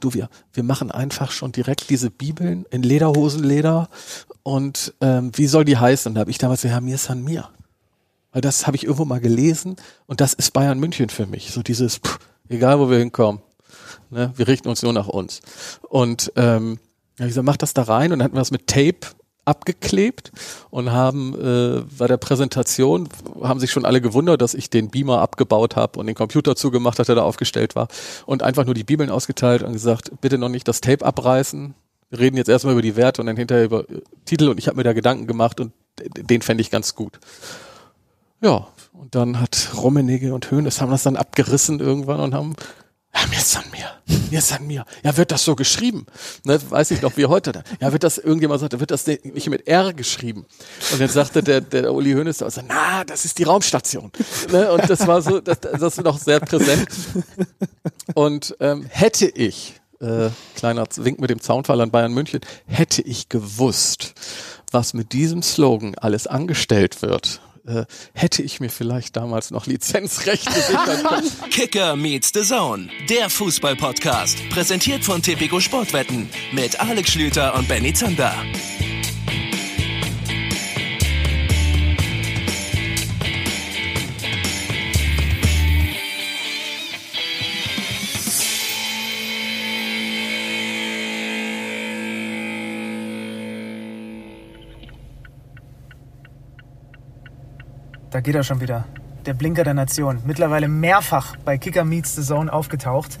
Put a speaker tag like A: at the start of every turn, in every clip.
A: du, wir, wir machen einfach schon direkt diese Bibeln in Lederhosenleder und ähm, wie soll die heißen? Und da habe ich damals gesagt, ja, mir san mir. Weil das habe ich irgendwo mal gelesen und das ist Bayern München für mich. So dieses, pff, egal wo wir hinkommen, ne, wir richten uns nur nach uns. Und ähm, ja, ich gesagt, mach das da rein und dann hatten wir das mit Tape abgeklebt und haben äh, bei der Präsentation haben sich schon alle gewundert, dass ich den Beamer abgebaut habe und den Computer zugemacht hat, der da aufgestellt war und einfach nur die Bibeln ausgeteilt und gesagt, bitte noch nicht das Tape abreißen. Wir reden jetzt erstmal über die Werte und dann hinterher über äh, Titel und ich habe mir da Gedanken gemacht und den fände ich ganz gut. Ja, und dann hat Rummenigge und Höhnes haben das dann abgerissen irgendwann und haben ja, mir ist an mir. Mir ist an mir. Ja, wird das so geschrieben? Ne, weiß ich noch wie heute. Ja, wird das, irgendjemand sagte, wird das nicht mit R geschrieben? Und dann sagte der, der Uli Hoeneß, also, na, das ist die Raumstation. Ne, und das war so, das, das ist noch sehr präsent. Und ähm, hätte ich, äh, kleiner Wink mit dem Zaunfall an Bayern München, hätte ich gewusst, was mit diesem Slogan alles angestellt wird, äh, hätte ich mir vielleicht damals noch Lizenzrechte sichern können.
B: Kicker meets the Zone, der Fußball-Podcast, präsentiert von Tipico Sportwetten mit Alex Schlüter und Benny Zander.
C: Da geht er schon wieder. Der Blinker der Nation. Mittlerweile mehrfach bei Kicker Meets the Zone aufgetaucht.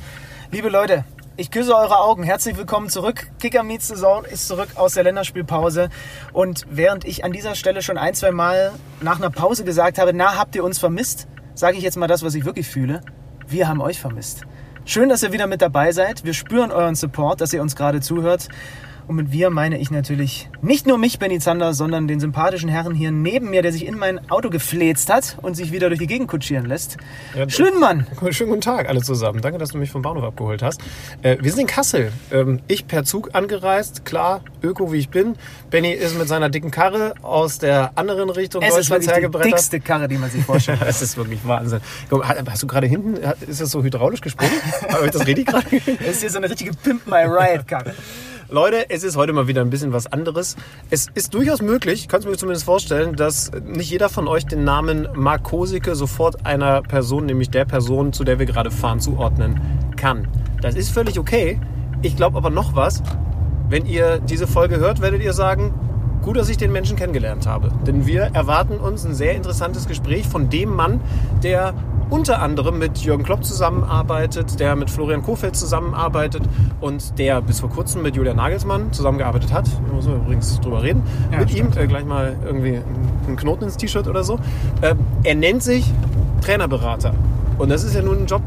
C: Liebe Leute, ich küsse eure Augen. Herzlich willkommen zurück. Kicker Meets the Zone ist zurück aus der Länderspielpause. Und während ich an dieser Stelle schon ein, zwei Mal nach einer Pause gesagt habe, na, habt ihr uns vermisst, sage ich jetzt mal das, was ich wirklich fühle. Wir haben euch vermisst. Schön, dass ihr wieder mit dabei seid. Wir spüren euren Support, dass ihr uns gerade zuhört. Und mit wir meine ich natürlich nicht nur mich, Benny Zander, sondern den sympathischen Herrn hier neben mir, der sich in mein Auto gefläzt hat und sich wieder durch die Gegend kutschieren lässt. Ja, Schlünmann!
D: Schönen guten Tag alle zusammen. Danke, dass du mich vom Bahnhof abgeholt hast. Äh, wir sind in Kassel. Ähm, ich per Zug angereist, klar, Öko wie ich bin. Benny ist mit seiner dicken Karre aus der anderen Richtung
C: es Deutschlands ist hergebrettert. die dickste Karre, die man sich vorstellt.
D: das ist wirklich Wahnsinn. Hast du gerade hinten, ist das so hydraulisch gesprungen? Habe ich das richtig gerade?
C: Das ist hier so eine richtige Pimp My Ride Karre.
D: Leute, es ist heute mal wieder ein bisschen was anderes. Es ist durchaus möglich, ich kann es mir zumindest vorstellen, dass nicht jeder von euch den Namen Mark Kosicke sofort einer Person, nämlich der Person, zu der wir gerade fahren, zuordnen kann. Das ist völlig okay. Ich glaube aber noch was. Wenn ihr diese Folge hört, werdet ihr sagen, gut, dass ich den Menschen kennengelernt habe. Denn wir erwarten uns ein sehr interessantes Gespräch von dem Mann, der unter anderem mit Jürgen Klopp zusammenarbeitet, der mit Florian Kofeld zusammenarbeitet und der bis vor kurzem mit Julian Nagelsmann zusammengearbeitet hat. Da müssen wir übrigens drüber reden. Ja, mit stimmt. ihm äh, gleich mal irgendwie einen Knoten ins T-Shirt oder so. Äh, er nennt sich Trainerberater. Und das ist ja nun ein Job,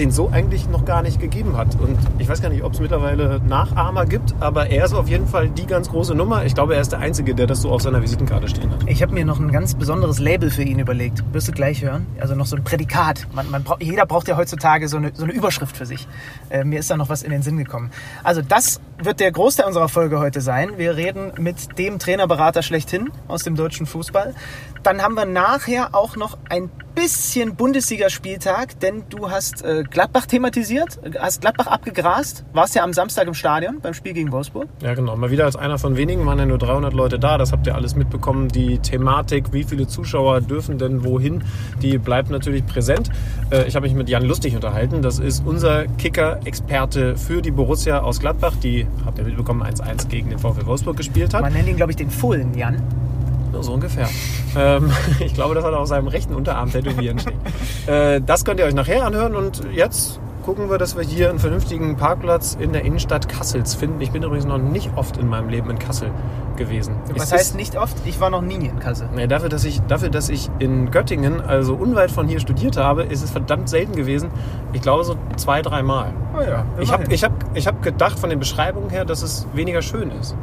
D: den so eigentlich noch gar nicht gegeben hat. Und ich weiß gar nicht, ob es mittlerweile Nachahmer gibt, aber er ist auf jeden Fall die ganz große Nummer. Ich glaube, er ist der Einzige, der das so auf seiner Visitenkarte stehen hat.
C: Ich habe mir noch ein ganz besonderes Label für ihn überlegt. Wirst du gleich hören? Also noch so ein Prädikat. Man, man braucht, jeder braucht ja heutzutage so eine, so eine Überschrift für sich. Äh, mir ist da noch was in den Sinn gekommen. Also das wird der Großteil unserer Folge heute sein. Wir reden mit dem Trainerberater schlechthin aus dem deutschen Fußball. Dann haben wir nachher auch noch ein bisschen Bundesligaspieltag, denn du hast äh, Gladbach thematisiert, hast Gladbach abgegrast, warst ja am Samstag im Stadion beim Spiel gegen Wolfsburg.
D: Ja, genau. Mal wieder als einer von wenigen waren ja nur 300 Leute da. Das habt ihr alles mitbekommen. Die Thematik, wie viele Zuschauer dürfen denn wohin, die bleibt natürlich präsent. Äh, ich habe mich mit Jan Lustig unterhalten. Das ist unser Kicker-Experte für die Borussia aus Gladbach, die, habt ihr mitbekommen, 1-1 gegen den VfL Wolfsburg gespielt hat.
C: Man nennt ihn, glaube ich, den Fohlen, Jan.
D: So ungefähr. ähm, ich glaube, das hat er auf seinem rechten Unterarm tätowieren stehen. äh, das könnt ihr euch nachher anhören und jetzt gucken wir, dass wir hier einen vernünftigen Parkplatz in der Innenstadt Kassels finden. Ich bin übrigens noch nicht oft in meinem Leben in Kassel gewesen.
C: Was heißt nicht oft? Ich war noch nie in Kassel.
D: Nee, dafür, dass ich, dafür, dass ich in Göttingen, also unweit von hier studiert habe, ist es verdammt selten gewesen. Ich glaube so zwei, dreimal.
C: Oh ja,
D: ich habe ich hab, ich hab gedacht von den Beschreibungen her, dass es weniger schön ist.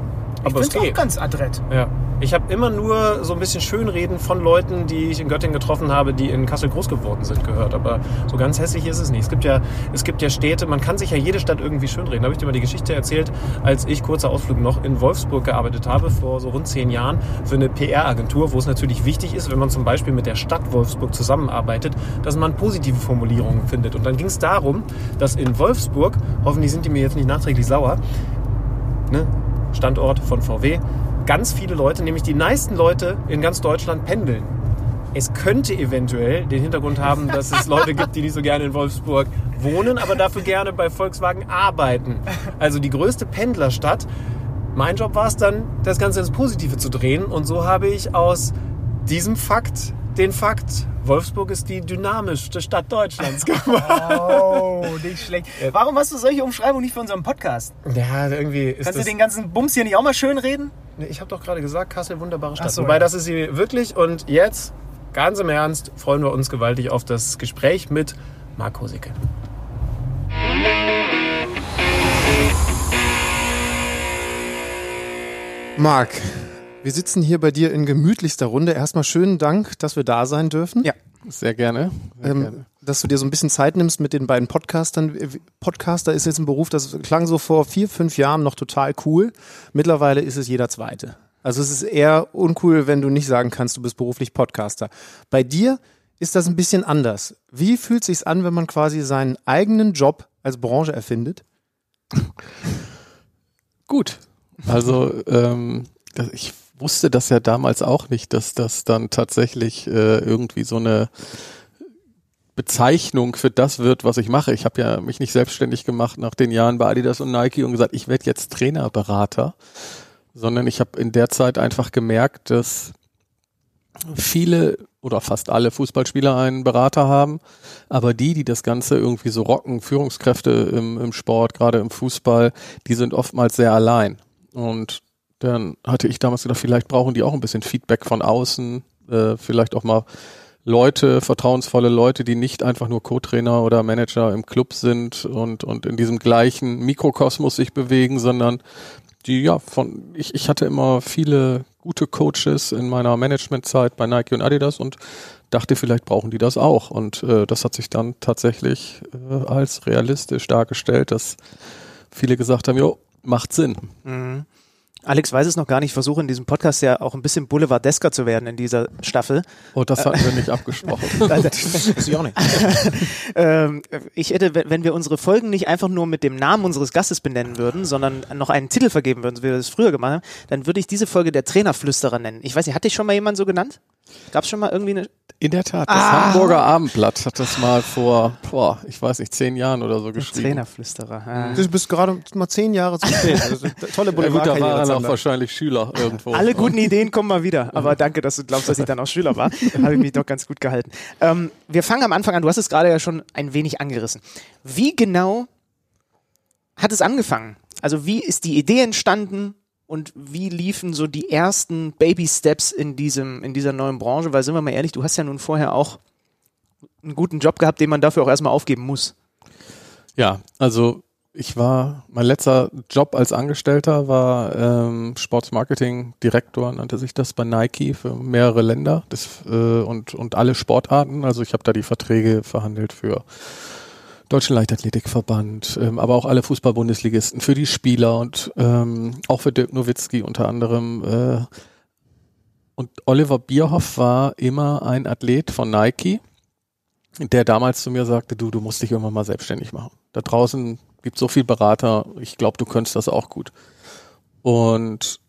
E: Aber es
F: find's auch ganz adrett.
E: Ja. Ich habe immer nur so ein bisschen Schönreden von Leuten, die ich in Göttingen getroffen habe, die in Kassel groß geworden sind, gehört. Aber so ganz hässlich ist es nicht. Es gibt ja, es gibt ja Städte, man kann sich ja jede Stadt irgendwie schönreden. Da habe ich dir mal die Geschichte erzählt, als ich kurzer Ausflug noch in Wolfsburg gearbeitet habe, vor so rund zehn Jahren, für eine PR-Agentur, wo es natürlich wichtig ist, wenn man zum Beispiel mit der Stadt Wolfsburg zusammenarbeitet, dass man positive Formulierungen findet. Und dann ging es darum, dass in Wolfsburg, hoffentlich sind die mir jetzt nicht nachträglich sauer, ne, Standort von VW, ganz viele Leute, nämlich die meisten Leute in ganz Deutschland pendeln. Es könnte eventuell den Hintergrund haben, dass es Leute gibt, die nicht so gerne in Wolfsburg wohnen, aber dafür gerne bei Volkswagen arbeiten. Also die größte Pendlerstadt. Mein Job war es dann, das Ganze ins Positive zu drehen. Und so habe ich aus diesem Fakt den Fakt, Wolfsburg ist die dynamischste Stadt Deutschlands gemacht.
F: Oh, nicht schlecht. Warum hast du solche Umschreibungen nicht für unseren Podcast?
E: Ja, irgendwie ist
F: Kannst
E: das...
F: du den ganzen Bums hier nicht auch mal schön reden?
E: Ich habe doch gerade gesagt, Kassel, wunderbare Stadt.
F: Ach so,
E: Wobei,
F: ja.
E: das ist sie wirklich. Und jetzt, ganz im Ernst, freuen wir uns gewaltig auf das Gespräch mit Marc Hosicke.
D: Marc, wir sitzen hier bei dir in gemütlichster Runde. Erstmal schönen Dank, dass wir da sein dürfen.
A: Ja, sehr gerne. Sehr
D: Ähm,
A: gerne.
D: dass du dir so ein bisschen Zeit nimmst mit den beiden Podcastern. Podcaster ist jetzt ein Beruf, das klang so vor vier, fünf Jahren noch total cool. Mittlerweile ist es jeder Zweite. Also es ist eher uncool, wenn du nicht sagen kannst, du bist beruflich Podcaster. Bei dir ist das ein bisschen anders. Wie fühlt sich's an, wenn man quasi seinen eigenen Job als Branche erfindet?
A: Gut. Also ähm, ich wusste das ja damals auch nicht, dass das dann tatsächlich äh, irgendwie so eine Bezeichnung für das wird, was ich mache. Ich habe ja mich nicht selbstständig gemacht nach den Jahren bei Adidas und Nike und gesagt, ich werde jetzt Trainerberater, sondern ich habe in der Zeit einfach gemerkt, dass viele oder fast alle Fußballspieler einen Berater haben, aber die, die das Ganze irgendwie so rocken, Führungskräfte im, im Sport, gerade im Fußball, die sind oftmals sehr allein. Und dann hatte ich damals gedacht, vielleicht brauchen die auch ein bisschen Feedback von außen, äh, vielleicht auch mal Leute, vertrauensvolle Leute, die nicht einfach nur Co-Trainer oder Manager im Club sind und, und in diesem gleichen Mikrokosmos sich bewegen, sondern die, ja, von, ich, ich hatte immer viele gute Coaches in meiner Managementzeit bei Nike und Adidas und dachte, vielleicht brauchen die das auch. Und äh, das hat sich dann tatsächlich äh, als realistisch dargestellt, dass viele gesagt haben, jo, macht Sinn.
C: Alex weiß es noch gar nicht. Ich versuche in diesem Podcast ja auch ein bisschen boulevardesker zu werden in dieser Staffel.
A: Und das hatten wir nicht abgesprochen.
C: das ich auch nicht. ähm, ich hätte, wenn wir unsere Folgen nicht einfach nur mit dem Namen unseres Gastes benennen würden, sondern noch einen Titel vergeben würden, so wie wir das früher gemacht haben, dann würde ich diese Folge der Trainerflüsterer nennen. Ich weiß nicht, hatte ich schon mal jemand so genannt? Gab es schon mal irgendwie eine?
A: In der Tat, das Hamburger Abendblatt hat das mal vor, boah, ich weiß nicht, zehn Jahren oder so geschrieben.
C: Trainerflüsterer. Ah.
D: Du bist gerade mal zehn Jahre zu spät. Also, tolle
A: Ja, gut, da waren auch wahrscheinlich Schüler irgendwo.
C: Alle guten Ideen kommen mal wieder. Aber danke, dass du glaubst, dass ich dann auch Schüler war. Habe ich mich doch ganz gut gehalten. Ähm, wir fangen am Anfang an. Du hast es gerade ja schon ein wenig angerissen. Wie genau hat es angefangen? Also wie ist die Idee entstanden? Und wie liefen so die ersten Baby Steps in diesem, in dieser neuen Branche? Weil sind wir mal ehrlich, du hast ja nun vorher auch einen guten Job gehabt, den man dafür auch erstmal aufgeben muss.
A: Ja, also ich war, mein letzter Job als Angestellter war ähm, Sportsmarketing Direktor, nannte sich das bei Nike für mehrere Länder das, äh, und, und alle Sportarten. Also ich habe da die Verträge verhandelt für Deutschen Leichtathletikverband, ähm, aber auch alle Fußball-Bundesligisten, für die Spieler und ähm, auch für Dirk Nowitzki unter anderem. Äh, und Oliver Bierhoff war immer ein Athlet von Nike, der damals zu mir sagte, du, du musst dich irgendwann mal selbstständig machen. Da draußen gibt so viel Berater, ich glaube, du könntest das auch gut. Und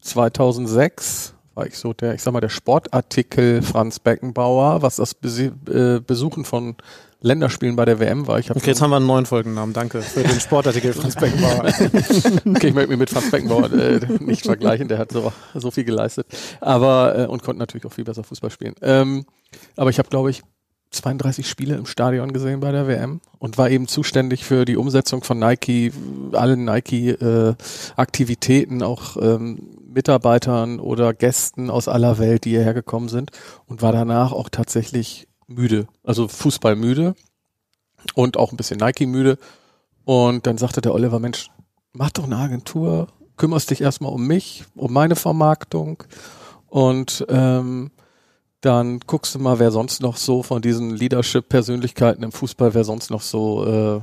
A: 2006 war ich so der, ich sag mal, der Sportartikel Franz Beckenbauer, was das äh, Besuchen von Länderspielen bei der WM war. Ich hab
D: Okay, jetzt haben wir einen neuen Folgennamen. Danke für den Sportartikel Franz Beckenbauer.
A: Okay, ich möchte mich mit Franz Beckenbauer äh, nicht vergleichen, der hat so, so viel geleistet. Aber äh, und konnte natürlich auch viel besser Fußball spielen. Ähm, aber ich habe, glaube ich, 32 Spiele im Stadion gesehen bei der WM und war eben zuständig für die Umsetzung von Nike, allen Nike-Aktivitäten, auch ähm, Mitarbeitern oder Gästen aus aller Welt, die hierher gekommen sind und war danach auch tatsächlich müde, also Fußball müde und auch ein bisschen Nike müde. Und dann sagte der Oliver, Mensch, mach doch eine Agentur kümmerst dich erstmal um mich, um meine Vermarktung und ähm, dann guckst du mal, wer sonst noch so von diesen Leadership-Persönlichkeiten im Fußball, wer sonst noch so äh,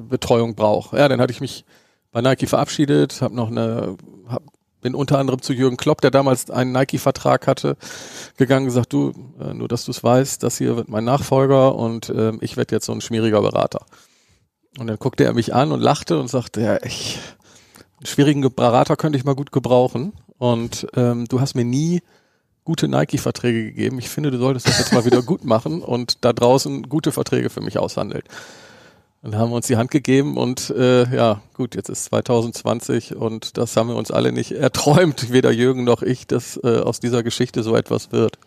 A: Betreuung braucht. Ja, dann hatte ich mich bei Nike verabschiedet, habe noch eine, hab, bin unter anderem zu Jürgen Klopp, der damals einen Nike-Vertrag hatte, gegangen gesagt, du, äh, nur dass du es weißt, das hier wird mein Nachfolger und äh, ich werde jetzt so ein schmieriger Berater. Und dann guckte er mich an und lachte und sagte, ja, ich, einen schwierigen Berater könnte ich mal gut gebrauchen. Und ähm, du hast mir nie gute Nike-Verträge gegeben. Ich finde, du solltest das jetzt mal wieder gut machen und da draußen gute Verträge für mich aushandeln. Dann haben wir uns die Hand gegeben und äh, ja, gut, jetzt ist 2020 und das haben wir uns alle nicht erträumt, weder Jürgen noch ich, dass äh, aus dieser Geschichte so etwas wird.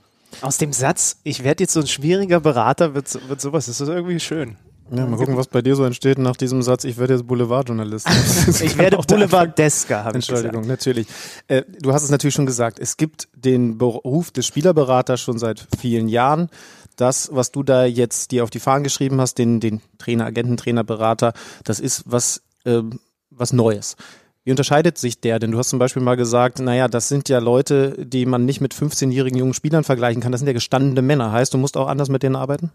C: Aus dem Satz, ich werde jetzt so ein schwieriger Berater, wird, wird sowas, das ist irgendwie schön.
D: Ja, mal gucken, was bei dir so entsteht nach diesem Satz, ich werde jetzt Boulevardjournalist.
C: ich werde Boulevard-Desker, habe ich
D: Entschuldigung, gesagt. natürlich. Äh, du hast es natürlich schon gesagt, es gibt den Beruf des Spielerberaters schon seit vielen Jahren. Das, was du da jetzt dir auf die Fahnen geschrieben hast, den, den Trainer, Agenten, Trainer, Berater, das ist was, äh, was Neues. Wie unterscheidet sich der? Denn du hast zum Beispiel mal gesagt, naja, das sind ja Leute, die man nicht mit 15-jährigen jungen Spielern vergleichen kann. Das sind ja gestandene Männer. Heißt, du musst auch anders mit denen arbeiten?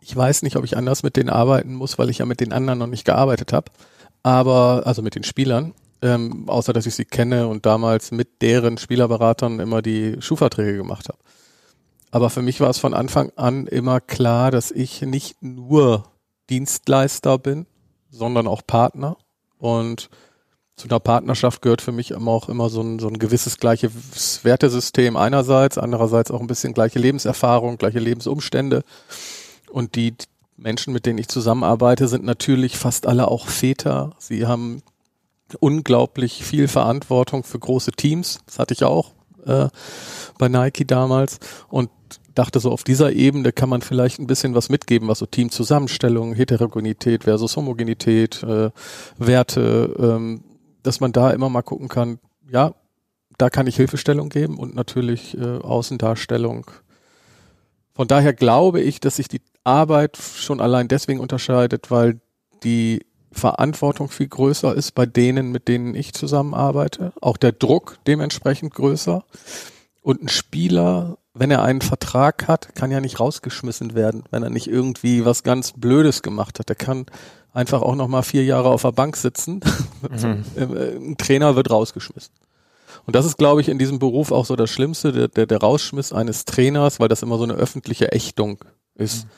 A: Ich weiß nicht, ob ich anders mit denen arbeiten muss, weil ich ja mit den anderen noch nicht gearbeitet habe. Aber, also mit den Spielern, ähm, außer dass ich sie kenne und damals mit deren Spielerberatern immer die Schuhverträge gemacht habe. Aber für mich war es von Anfang an immer klar, dass ich nicht nur Dienstleister bin, sondern auch Partner. Und zu einer Partnerschaft gehört für mich immer auch immer so ein, so ein gewisses gleiches Wertesystem einerseits, andererseits auch ein bisschen gleiche Lebenserfahrung, gleiche Lebensumstände. Und die Menschen, mit denen ich zusammenarbeite, sind natürlich fast alle auch Väter. Sie haben unglaublich viel Verantwortung für große Teams. Das hatte ich auch äh, bei Nike damals. Und dachte so, auf dieser Ebene kann man vielleicht ein bisschen was mitgeben, was so Teamzusammenstellung, Heterogenität versus Homogenität, äh, Werte, ähm, dass man da immer mal gucken kann, ja, da kann ich Hilfestellung geben und natürlich äh, Außendarstellung. Von daher glaube ich, dass sich die Arbeit schon allein deswegen unterscheidet, weil die Verantwortung viel größer ist bei denen, mit denen ich zusammenarbeite. Auch der Druck dementsprechend größer. Und ein Spieler, wenn er einen Vertrag hat, kann ja nicht rausgeschmissen werden, wenn er nicht irgendwie was ganz Blödes gemacht hat. Der kann einfach auch noch mal vier Jahre auf der Bank sitzen. Mhm. ein Trainer wird rausgeschmissen. Und das ist, glaube ich, in diesem Beruf auch so das Schlimmste, der, der, der Rausschmiss eines Trainers, weil das immer so eine öffentliche Ächtung ist. Mhm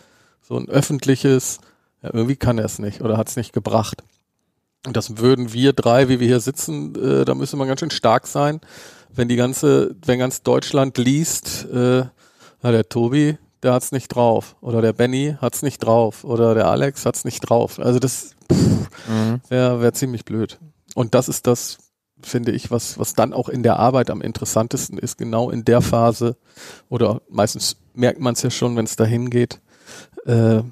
A: so ein öffentliches, ja, irgendwie kann er es nicht oder hat es nicht gebracht. Und das würden wir drei, wie wir hier sitzen, äh, da müsste man ganz schön stark sein, wenn die ganze, wenn ganz Deutschland liest, äh, na, der Tobi, der hat's nicht drauf. Oder der Benny hat's nicht drauf. Oder der Alex hat's nicht drauf. Also das mhm. wäre wär ziemlich blöd. Und das ist das, finde ich, was, was dann auch in der Arbeit am interessantesten ist, genau in der Phase. Oder meistens merkt man es ja schon, wenn es dahin geht, äh,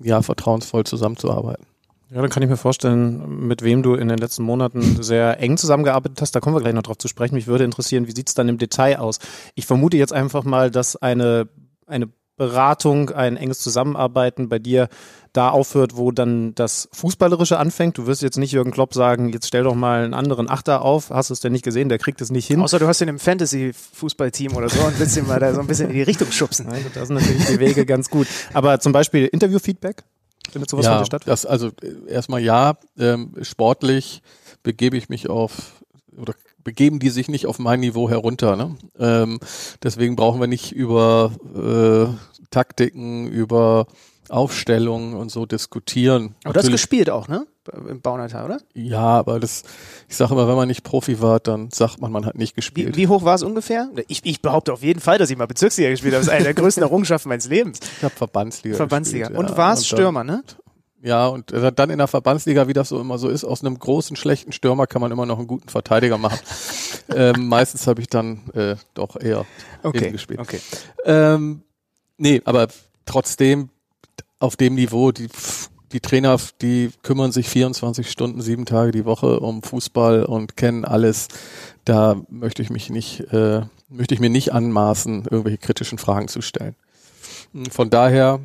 A: ja, vertrauensvoll zusammenzuarbeiten.
D: Ja, dann kann ich mir vorstellen, mit wem du in den letzten Monaten sehr eng zusammengearbeitet hast. Da kommen wir gleich noch drauf zu sprechen. Mich würde interessieren, wie sieht's dann im Detail aus? Ich vermute jetzt einfach mal, dass eine, eine Beratung, ein enges Zusammenarbeiten bei dir da aufhört, wo dann das Fußballerische anfängt. Du wirst jetzt nicht Jürgen Klopp sagen, jetzt stell doch mal einen anderen Achter auf. Hast du es denn nicht gesehen? Der kriegt es nicht hin.
C: Außer du hast ihn im Fantasy-Fußballteam oder so und willst ihn mal da so ein bisschen in die Richtung schubsen.
D: Nein, das sind natürlich die Wege ganz gut. Aber zum Beispiel Interview-Feedback?
A: Findet sowas ja, heute statt? Das, also äh, erstmal ja, ähm, sportlich begebe ich mich auf oder begeben die sich nicht auf mein Niveau herunter. Ne? Ähm, deswegen brauchen wir nicht über äh, Taktiken, über Aufstellungen und so diskutieren.
C: Aber du hast gespielt auch, ne? Im Baunatal, oder?
A: Ja, aber das, ich sage immer, wenn man nicht Profi war, dann sagt man, man hat nicht gespielt.
C: Wie, wie hoch war es ungefähr? Ich, ich, behaupte auf jeden Fall, dass ich mal Bezirksliga gespielt habe. Das ist eine der größten Errungenschaften meines Lebens.
A: Ich habe Verbandsliga.
C: Verbandsliga. Gespielt, und ja. warst Stürmer, ne?
A: Ja, und dann in der Verbandsliga, wie das so immer so ist, aus einem großen, schlechten Stürmer kann man immer noch einen guten Verteidiger machen. ähm, meistens habe ich dann äh, doch eher
C: okay,
A: gespielt.
C: Okay.
A: Ähm, nee, aber trotzdem auf dem Niveau, die, die Trainer, die kümmern sich 24 Stunden, sieben Tage die Woche um Fußball und kennen alles. Da möchte ich mich nicht, äh, möchte ich mir nicht anmaßen, irgendwelche kritischen Fragen zu stellen. Von daher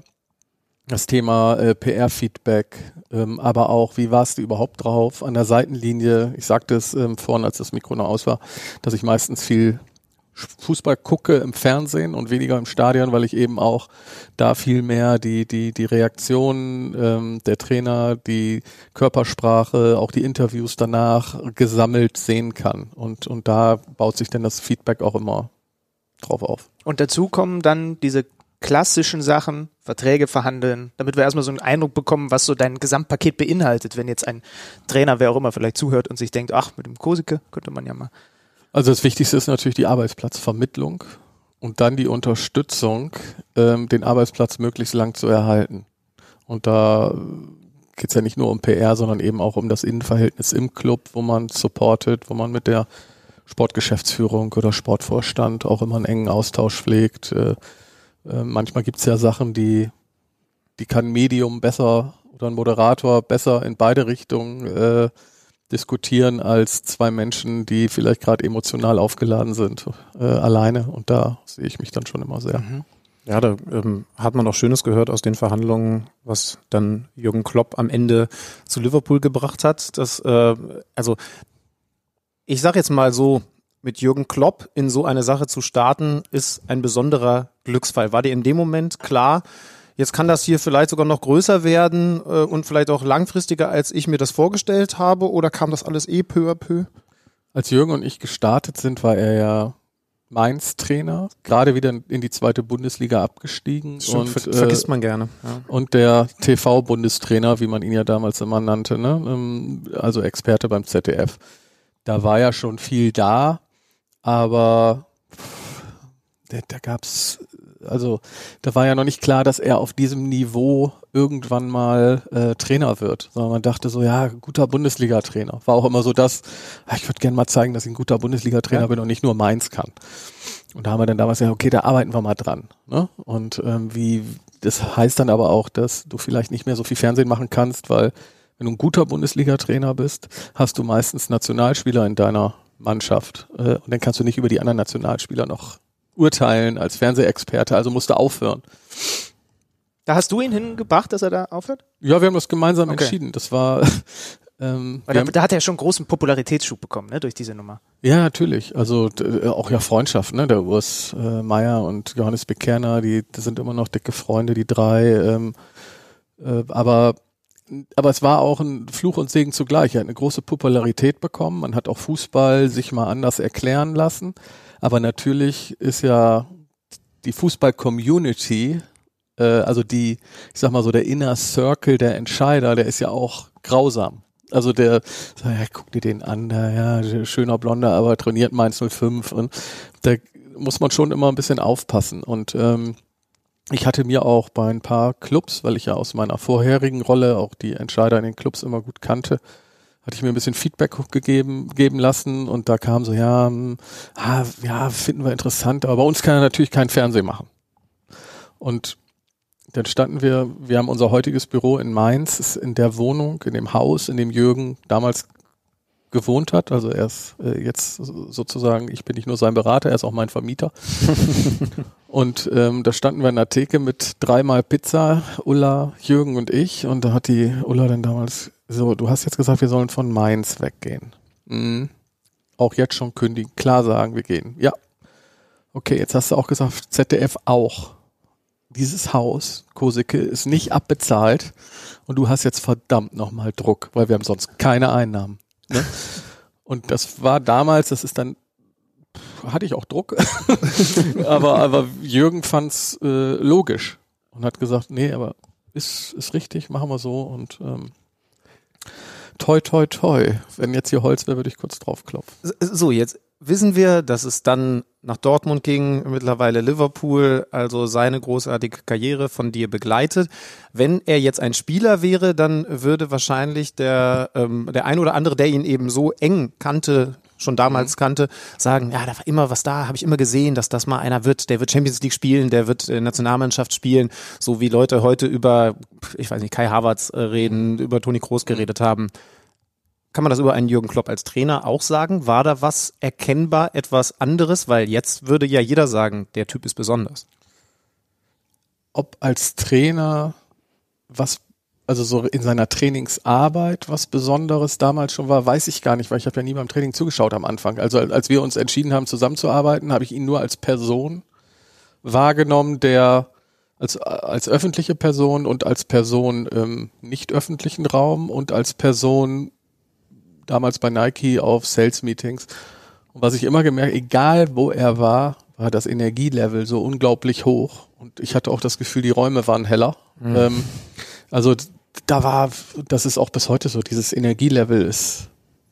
A: das Thema äh, PR-Feedback, ähm, aber auch, wie warst du überhaupt drauf an der Seitenlinie? Ich sagte es ähm, vorhin, als das Mikro noch aus war, dass ich meistens viel Fußball gucke im Fernsehen und weniger im Stadion, weil ich eben auch da viel mehr die die die Reaktionen ähm, der Trainer, die Körpersprache, auch die Interviews danach gesammelt sehen kann und und da baut sich dann das Feedback auch immer drauf auf.
C: Und dazu kommen dann diese klassischen Sachen, Verträge verhandeln, damit wir erstmal so einen Eindruck bekommen, was so dein Gesamtpaket beinhaltet, wenn jetzt ein Trainer, wer auch immer, vielleicht zuhört und sich denkt, ach, mit dem Kosike könnte man ja mal.
A: Also das Wichtigste ist natürlich die Arbeitsplatzvermittlung und dann die Unterstützung, ähm, den Arbeitsplatz möglichst lang zu erhalten. Und da geht's ja nicht nur um PR, sondern eben auch um das Innenverhältnis im Club, wo man supportet, wo man mit der Sportgeschäftsführung oder Sportvorstand auch immer einen engen Austausch pflegt. Äh, äh, manchmal gibt's ja Sachen, die, die kann Medium besser oder ein Moderator besser in beide Richtungen äh, diskutieren als zwei Menschen, die vielleicht gerade emotional aufgeladen sind, äh, alleine. Und da sehe ich mich dann schon immer sehr.
C: Mhm.
D: Ja, da ähm, hat man auch Schönes gehört aus den Verhandlungen, was dann Jürgen Klopp am Ende zu Liverpool gebracht hat. Das, äh, also ich sage jetzt mal so, mit Jürgen Klopp in so eine Sache zu starten, ist ein besonderer Glücksfall. War dir in dem Moment klar, jetzt kann das hier vielleicht sogar noch größer werden äh, und vielleicht auch langfristiger, als ich mir das vorgestellt habe? Oder kam das alles eh peu à peu?
A: Als Jürgen und ich gestartet sind, war er ja Mainz-Trainer, gerade wieder in die zweite Bundesliga abgestiegen.
D: Stimmt,
A: und,
D: ver vergisst man gerne. Ja.
A: und der TV-Bundestrainer, wie man ihn ja damals immer nannte, ne? Ähm, also Experte beim ZDF. Da war ja schon viel da, aber da, da gab's also da war ja noch nicht klar, dass er auf diesem Niveau irgendwann mal äh, Trainer wird, sondern man dachte so, ja, guter Bundesliga-Trainer. War auch immer so das, ah, ich würde gerne mal zeigen, dass ich ein guter Bundesliga-Trainer
D: Ja.
A: bin und nicht nur Mainz kann. Und da haben wir dann damals gesagt, okay, da arbeiten wir mal dran. Ne? Und ähm, wie, das heißt dann aber auch, dass du vielleicht nicht mehr so viel Fernsehen machen kannst, weil wenn du ein guter Bundesliga-Trainer bist, hast du meistens Nationalspieler in deiner Mannschaft. Äh, und dann kannst du nicht über die anderen Nationalspieler noch urteilen als Fernsehexperte, also musst du aufhören.
C: Da hast du ihn hingebracht, dass er da aufhört?
A: Ja, wir haben das gemeinsam
C: Okay.
A: entschieden. Das war, ähm,
C: da, da hat er schon großen Popularitätsschub bekommen, ne, durch diese Nummer.
A: ja, natürlich. Also d- auch ja Freundschaft, ne? Der Urs äh, Meier und Johannes Bekerner, die, die sind immer noch dicke Freunde, die drei. Ähm, äh, aber aber es war auch ein Fluch und Segen zugleich. Er hat eine große Popularität bekommen. Man hat auch Fußball sich mal anders erklären lassen. Aber natürlich ist ja die Fußball-Community, äh, also die, ich sag mal so, der Inner Circle der Entscheider, der ist ja auch grausam. Also der, ja, guck dir den an, der, ja, schöner Blonder, aber trainiert Mainz 05 und da muss man schon immer ein bisschen aufpassen. Und ähm, ich hatte mir auch bei ein paar Clubs, weil ich ja aus meiner vorherigen Rolle auch die Entscheider in den Clubs immer gut kannte, hatte ich mir ein bisschen Feedback gegeben geben lassen und da kam so, ja, hm, ah, ja, finden wir interessant, aber bei uns kann er natürlich kein Fernsehen machen. Und dann standen wir, wir haben unser heutiges Büro in Mainz, ist in der Wohnung, in dem Haus, in dem Jürgen damals gewohnt hat. Also er ist äh, jetzt sozusagen, ich bin nicht nur sein Berater, er ist auch mein Vermieter. und ähm, da standen wir in der Theke mit dreimal Pizza, Ulla, Jürgen und ich. Und da hat die Ulla dann damals so, du hast jetzt gesagt, wir sollen von Mainz weggehen. Mhm. Auch jetzt schon kündigen, klar sagen, wir gehen. Ja. Okay, jetzt hast du auch gesagt, ZDF auch. Dieses Haus, Kosicke, ist nicht abbezahlt und du hast jetzt verdammt nochmal Druck, weil wir haben sonst keine Einnahmen. Ne? Und das war damals, das ist dann, hatte ich auch Druck, aber, aber Jürgen fand's äh, logisch und hat gesagt, nee, aber ist, ist richtig, machen wir so und ähm, toi, toi, toi. Wenn jetzt hier Holz wäre, würde ich kurz draufklopfen.
D: So, jetzt wissen wir, dass es dann nach Dortmund ging, mittlerweile Liverpool, also seine großartige Karriere von dir begleitet. Wenn er jetzt ein Spieler wäre, dann würde wahrscheinlich der, ähm, der ein oder andere, der ihn eben so eng kannte, schon damals kannte, sagen, ja, da war immer was da, habe ich immer gesehen, dass das mal einer wird, der wird Champions League spielen, der wird äh, Nationalmannschaft spielen, so wie Leute heute über, ich weiß nicht, Kai Havertz äh, reden, über Toni Kroos geredet haben. Kann man das über einen Jürgen Klopp als Trainer auch sagen? War da was erkennbar, etwas anderes? Weil jetzt würde ja jeder sagen, der Typ ist besonders.
A: Ob als Trainer, was also so in seiner Trainingsarbeit was Besonderes damals schon war, weiß ich gar nicht, weil ich habe ja nie beim Training zugeschaut am Anfang. Also als wir uns entschieden haben, zusammenzuarbeiten, habe ich ihn nur als Person wahrgenommen, der als, als öffentliche Person und als Person im nicht öffentlichen Raum und als Person damals bei Nike auf Sales Meetings. Und was ich immer gemerkt, egal wo er war, war das Energielevel so unglaublich hoch. Und ich hatte auch das Gefühl, die Räume waren heller. Mhm. Ähm, also da war, das ist auch bis heute so, dieses Energielevel ist,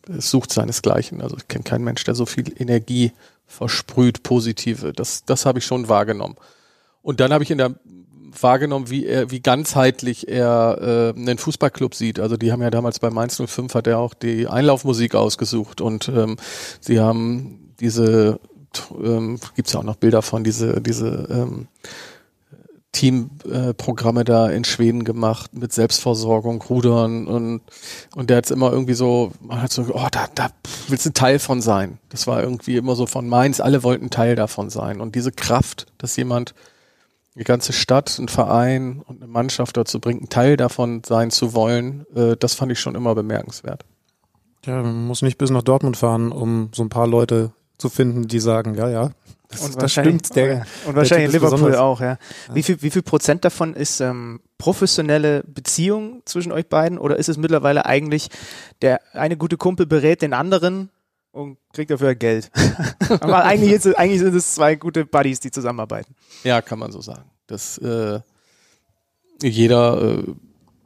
A: es sucht seinesgleichen. Also ich kenne keinen Mensch, der so viel Energie versprüht, positive. Das, das habe ich schon wahrgenommen. Und dann habe ich in der wahrgenommen, wie er, wie ganzheitlich er äh, einen Fußballclub sieht. Also die haben ja damals bei Mainz 05 hat er auch die Einlaufmusik ausgesucht und ähm, sie haben diese ähm, gibt ja auch noch Bilder von diese diese ähm, Teamprogramme äh, da in Schweden gemacht mit Selbstversorgung, Rudern und und der hat immer irgendwie so, man hat so, oh, da, da willst du Teil von sein. Das war irgendwie immer so von Mainz, alle wollten Teil davon sein. Und diese Kraft, dass jemand die ganze Stadt, ein Verein und eine Mannschaft dazu bringt, ein Teil davon sein zu wollen, äh, das fand ich schon immer bemerkenswert.
D: Ja, man muss nicht bis nach Dortmund fahren, um so ein paar Leute zu finden, die sagen, ja, ja,
C: das, und das stimmt. Der, und wahrscheinlich Liverpool besonders. auch, ja. Wie viel, wie viel Prozent davon ist ähm, professionelle Beziehung zwischen euch beiden oder ist es mittlerweile eigentlich, der eine gute Kumpel berät den anderen und kriegt dafür Geld. Aber eigentlich, ist, eigentlich sind es zwei gute Buddies, die zusammenarbeiten.
A: Ja, kann man so sagen. Das, äh, jeder äh,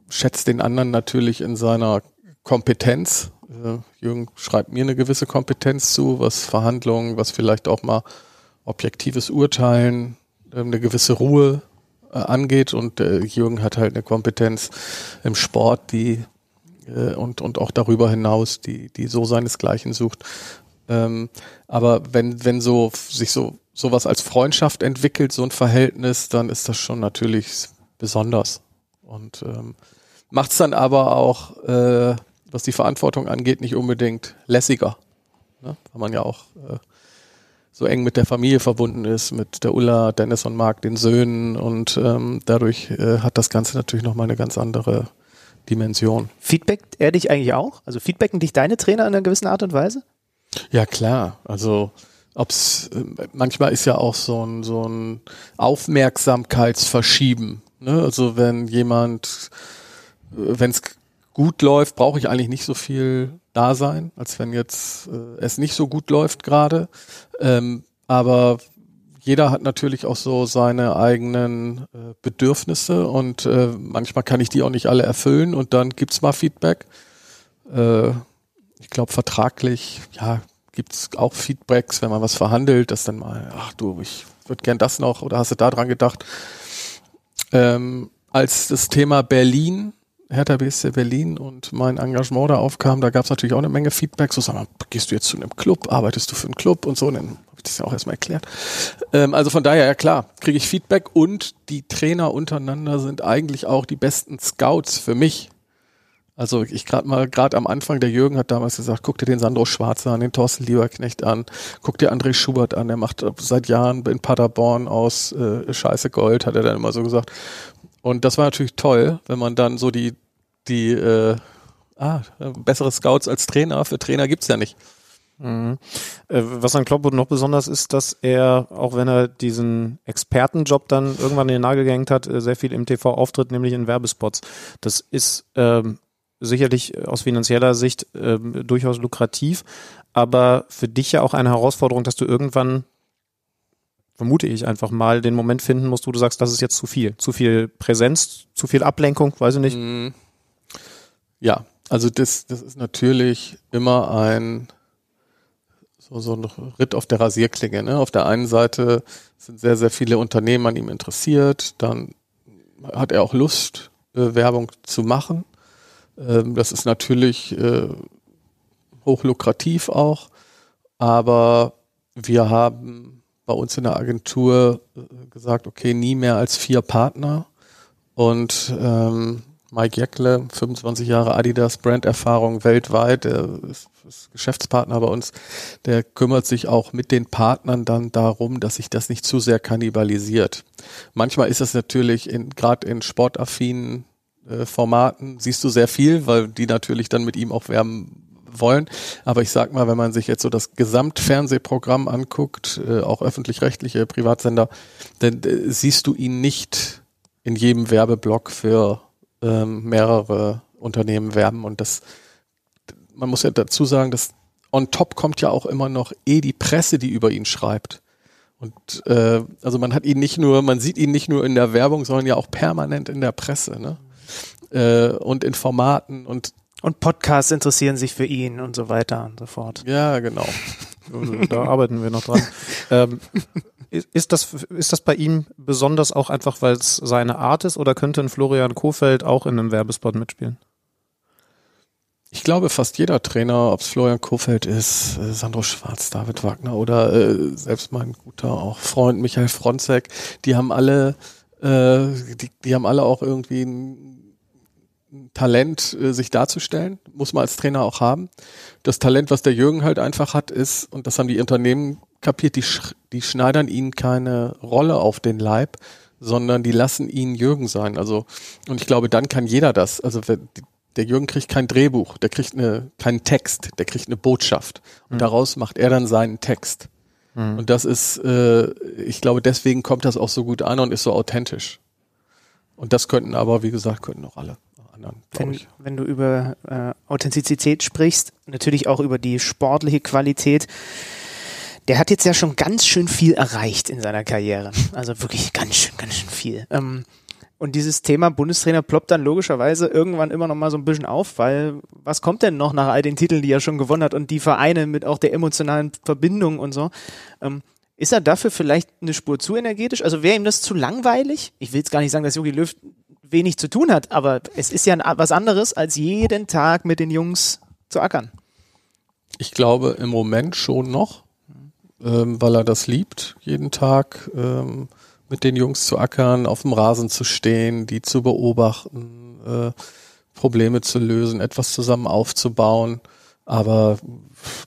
A: schätzt den anderen natürlich in seiner Kompetenz. Äh, Jürgen schreibt mir eine gewisse Kompetenz zu, was Verhandlungen, was vielleicht auch mal objektives Urteilen, äh, eine gewisse Ruhe äh, angeht. Und äh, Jürgen hat halt eine Kompetenz im Sport, die äh, und, und auch darüber hinaus, die, die so seinesgleichen sucht. Ähm, aber wenn, wenn so sich so sowas als Freundschaft entwickelt, so ein Verhältnis, dann ist das schon natürlich besonders. Und ähm, macht es dann aber auch, äh, was die Verantwortung angeht, nicht unbedingt lässiger. Ne? Weil man ja auch äh, so eng mit der Familie verbunden ist, mit der Ulla, Dennis und Marc, den Söhnen. Und ähm, dadurch äh, hat das Ganze natürlich nochmal eine ganz andere Dimension.
C: Feedbackt er dich eigentlich auch? Also feedbacken dich deine Trainer in einer gewissen Art und Weise?
A: Ja, klar. Also ob's manchmal ist ja auch so ein so ein Aufmerksamkeitsverschieben. Ne? Also wenn jemand, wenn es gut läuft, brauche ich eigentlich nicht so viel da sein, als wenn jetzt äh, es nicht so gut läuft gerade. Ähm, aber jeder hat natürlich auch so seine eigenen äh, Bedürfnisse und äh, manchmal kann ich die auch nicht alle erfüllen und dann gibt's mal Feedback. Äh, ich glaube, vertraglich, ja, gibt's auch Feedbacks, wenn man was verhandelt, dass dann mal, ach du, ich würde gern das noch oder hast du da dran gedacht? Ähm, als das Thema Berlin Hertha BSC Berlin und mein Engagement da aufkam, da gab es natürlich auch eine Menge Feedback. So, sag mal, gehst du jetzt zu einem Club, arbeitest du für einen Club und so, dann habe ich das ja auch erstmal erklärt. Ähm, also von daher, ja klar, kriege ich Feedback und die Trainer untereinander sind eigentlich auch die besten Scouts für mich. Also ich gerade mal, gerade am Anfang, der Jürgen hat damals gesagt, guck dir den Sandro Schwarzer an, den Thorsten Lieberknecht an, guck dir André Schubert an, der macht seit Jahren in Paderborn aus äh, Scheiße Gold, hat er dann immer so gesagt. Und das war natürlich toll, wenn man dann so die, die äh, ah, bessere Scouts als Trainer, für Trainer gibt's ja nicht.
D: Mhm. Äh, was an Klopp noch besonders ist, dass er, auch wenn er diesen Expertenjob dann irgendwann in den Nagel gehängt hat, äh, sehr viel im TV auftritt, nämlich in Werbespots. Das ist ähm, sicherlich aus finanzieller Sicht ähm, durchaus lukrativ, aber für dich ja auch eine Herausforderung, dass du irgendwann vermute ich einfach mal, den Moment finden musst, wo du sagst, das ist jetzt zu viel. Zu viel Präsenz, zu viel Ablenkung, weiß ich nicht. Mhm.
A: Ja, also das, das ist natürlich immer ein so, so ein Ritt auf der Rasierklinge. Ne? Auf der einen Seite sind sehr, sehr viele Unternehmen an ihm interessiert, dann hat er auch Lust, äh, Werbung zu machen. Ähm, das ist natürlich äh, hochlukrativ auch, aber wir haben bei uns in der Agentur äh, gesagt, okay, nie mehr als vier Partner. Und ähm, Mike Jäckle, 25 Jahre Adidas Brand-Erfahrung weltweit, ist, ist, Geschäftspartner bei uns, der kümmert sich auch mit den Partnern dann darum, dass sich das nicht zu sehr kannibalisiert. Manchmal ist es natürlich in, gerade in sportaffinen äh, Formaten siehst du sehr viel, weil die natürlich dann mit ihm auch werben wollen. Aber ich sag mal, wenn man sich jetzt so das Gesamtfernsehprogramm anguckt, äh, auch öffentlich-rechtliche Privatsender, dann äh, siehst du ihn nicht in jedem Werbeblock für ähm, mehrere Unternehmen werben. Und das, man muss ja dazu sagen, dass on top kommt ja auch immer noch eh die Presse, die über ihn schreibt. Und äh, also man hat ihn nicht nur, man sieht ihn nicht nur in der Werbung, sondern ja auch permanent in der Presse, ne? Äh, und in Formaten und
C: Und Podcasts interessieren sich für ihn und so weiter und so fort.
A: ja, genau.
D: Da arbeiten wir noch dran. ähm, ist, das, ist das bei ihm besonders auch einfach, weil es seine Art ist oder könnte ein Florian Kofeld auch in einem Werbespot mitspielen?
A: Ich glaube, fast jeder Trainer, ob es Florian Kofeld ist, äh, Sandro Schwarz, David Wagner oder äh, selbst mein guter auch Freund Michael Fronzek, die haben alle, äh, die, die haben alle auch irgendwie ein Talent, äh, sich darzustellen, muss man als Trainer auch haben. Das Talent, was der Jürgen halt einfach hat, ist, und das haben die Unternehmen kapiert, die, sch die schneidern ihnen keine Rolle auf den Leib, sondern die lassen ihn Jürgen sein. Also, und ich glaube, dann kann jeder das. Also, der Jürgen kriegt kein Drehbuch, der kriegt eine, keinen Text, der kriegt eine Botschaft. Und daraus macht er dann seinen Text. Und das ist, äh, ich glaube, deswegen kommt das auch so gut an und ist so authentisch. Und das könnten aber, wie gesagt, könnten auch alle anderen, glaube
C: Wenn,
A: ich.
C: wenn du über äh, Authentizität sprichst, natürlich auch über die sportliche Qualität. Der hat jetzt ja schon ganz schön viel erreicht in seiner Karriere. Also wirklich ganz schön, ganz schön viel. Ähm, und dieses Thema Bundestrainer ploppt dann logischerweise irgendwann immer noch mal so ein bisschen auf, weil was kommt denn noch nach all den Titeln, die er schon gewonnen hat und die Vereine mit auch der emotionalen Verbindung und so? Ähm, ist er dafür vielleicht eine Spur zu energetisch? Also wäre ihm das zu langweilig? Ich will jetzt gar nicht sagen, dass Jogi Löw wenig zu tun hat, aber es ist ja was anderes, als jeden Tag mit den Jungs zu ackern.
A: Ich glaube im Moment schon noch, ähm, weil er das liebt, jeden Tag ähm, mit den Jungs zu ackern, auf dem Rasen zu stehen, die zu beobachten, äh, Probleme zu lösen, etwas zusammen aufzubauen. Aber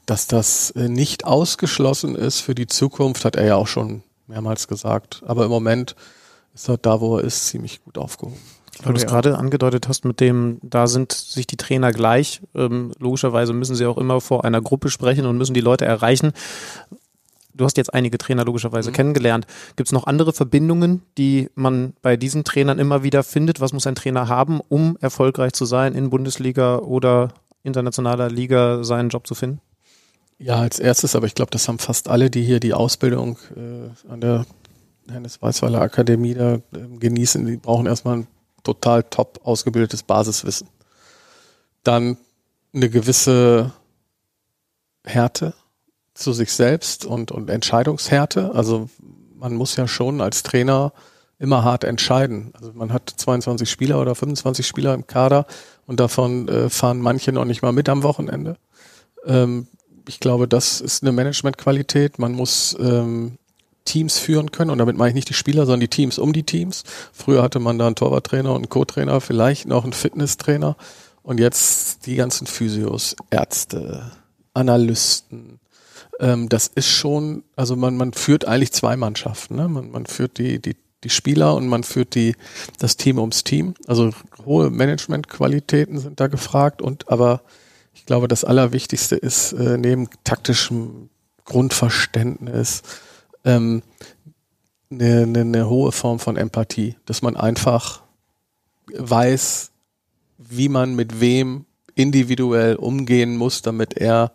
A: dass das äh, nicht ausgeschlossen ist für die Zukunft, hat er ja auch schon mehrmals gesagt. Aber im Moment ist er da, wo er ist, ziemlich gut aufgehoben.
D: Weil du es gerade angedeutet hast, mit dem, da sind sich die Trainer gleich. Ähm, logischerweise müssen sie auch immer vor einer Gruppe sprechen und müssen die Leute erreichen. Du hast jetzt einige Trainer logischerweise
A: Mhm.
D: kennengelernt. Gibt es noch andere Verbindungen, die man bei diesen Trainern immer wieder findet? Was muss ein Trainer haben, um erfolgreich zu sein in Bundesliga oder internationaler Liga seinen Job zu finden?
A: Ja, als erstes, aber ich glaube, das haben fast alle, die hier die Ausbildung äh, an der Hennes Weißweiler Akademie da äh, genießen, die brauchen erstmal ein total top ausgebildetes Basiswissen. Dann eine gewisse Härte zu sich selbst und, und Entscheidungshärte. Also man muss ja schon als Trainer immer hart entscheiden. Also man hat 22 Spieler oder 25 Spieler im Kader und davon äh, fahren manche noch nicht mal mit am Wochenende. Ähm, ich glaube, das ist eine Managementqualität. Man muss ähm, Teams führen können und damit meine ich nicht die Spieler, sondern die Teams um die Teams. Früher hatte man da einen Torwarttrainer und einen Co-Trainer, vielleicht noch einen Fitnesstrainer und jetzt die ganzen Physios, Ärzte, Analysten. Ähm, das ist schon, also man, man führt eigentlich zwei Mannschaften. Ne? Man, man führt die, die, die Spieler und man führt die, das Team ums Team. Also hohe Managementqualitäten sind da gefragt und aber ich glaube, das Allerwichtigste ist äh, neben taktischem Grundverständnis ähm, eine, eine, eine hohe Form von Empathie, dass man einfach weiß, wie man mit wem individuell umgehen muss, damit er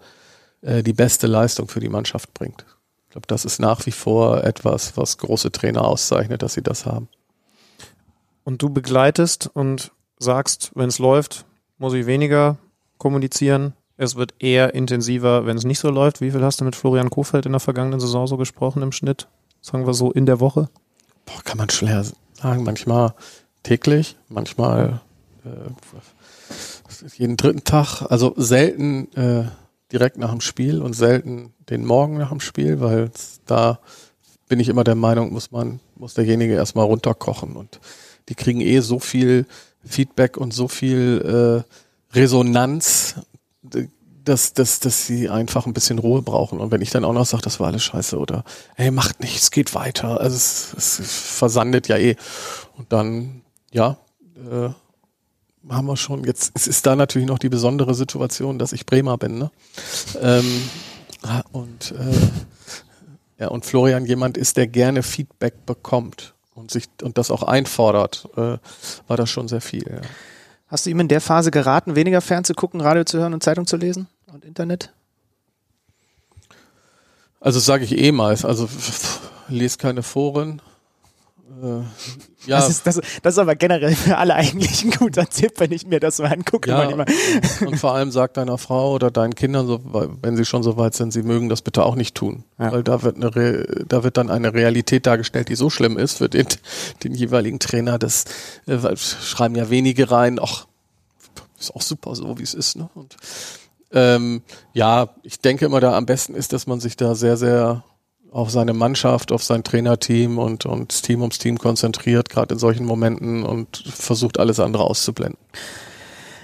A: äh, die beste Leistung für die Mannschaft bringt. Ich glaube, das ist nach wie vor etwas, was große Trainer auszeichnet, dass sie das haben.
D: Und du begleitest und sagst, wenn es läuft, muss ich weniger kommunizieren. Es wird eher intensiver, wenn es nicht so läuft. Wie viel hast du mit Florian Kofeld in der vergangenen Saison so gesprochen im Schnitt? Sagen wir so in der Woche?
A: Boah, kann man schwer sagen. Manchmal täglich, manchmal äh, jeden dritten Tag. Also selten äh, direkt nach dem Spiel und selten den Morgen nach dem Spiel, weil da bin ich immer der Meinung, muss man, muss derjenige erstmal runterkochen und die kriegen eh so viel Feedback und so viel äh, Resonanz, dass, dass, dass sie einfach ein bisschen Ruhe brauchen. Und wenn ich dann auch noch sage, das war alles scheiße oder hey, macht nichts, geht weiter. Also es, es versandet ja eh. Und dann, ja, äh, haben wir schon. Jetzt es ist da natürlich noch die besondere Situation, dass ich Bremer bin. Ne? Ähm, und, äh, ja, und Florian jemand ist, der gerne Feedback bekommt und sich und das auch einfordert, äh, war das schon sehr viel. Ja.
C: Hast du ihm in der Phase geraten, weniger fern zu gucken, Radio zu hören und Zeitung zu lesen und Internet?
A: Also sage ich eh mal, also lese keine Foren. Äh, ja.
C: Das, ist, das, das ist aber generell für alle eigentlich ein guter Tipp, wenn ich mir das so angucke.
A: Ja, und vor allem sagt deiner Frau oder deinen Kindern, so, wenn sie schon so weit sind, sie mögen das bitte auch nicht tun.
C: Ja.
A: Weil da wird, eine da wird dann eine Realität dargestellt, die so schlimm ist für den, den jeweiligen Trainer. Das äh, schreiben ja wenige rein, ach, ist auch super so, wie es ist. Ne? Und ähm, ja, ich denke immer, da am besten ist, dass man sich da sehr, sehr auf seine Mannschaft, auf sein Trainerteam und, und Team ums Team konzentriert, gerade in solchen Momenten und versucht alles andere auszublenden.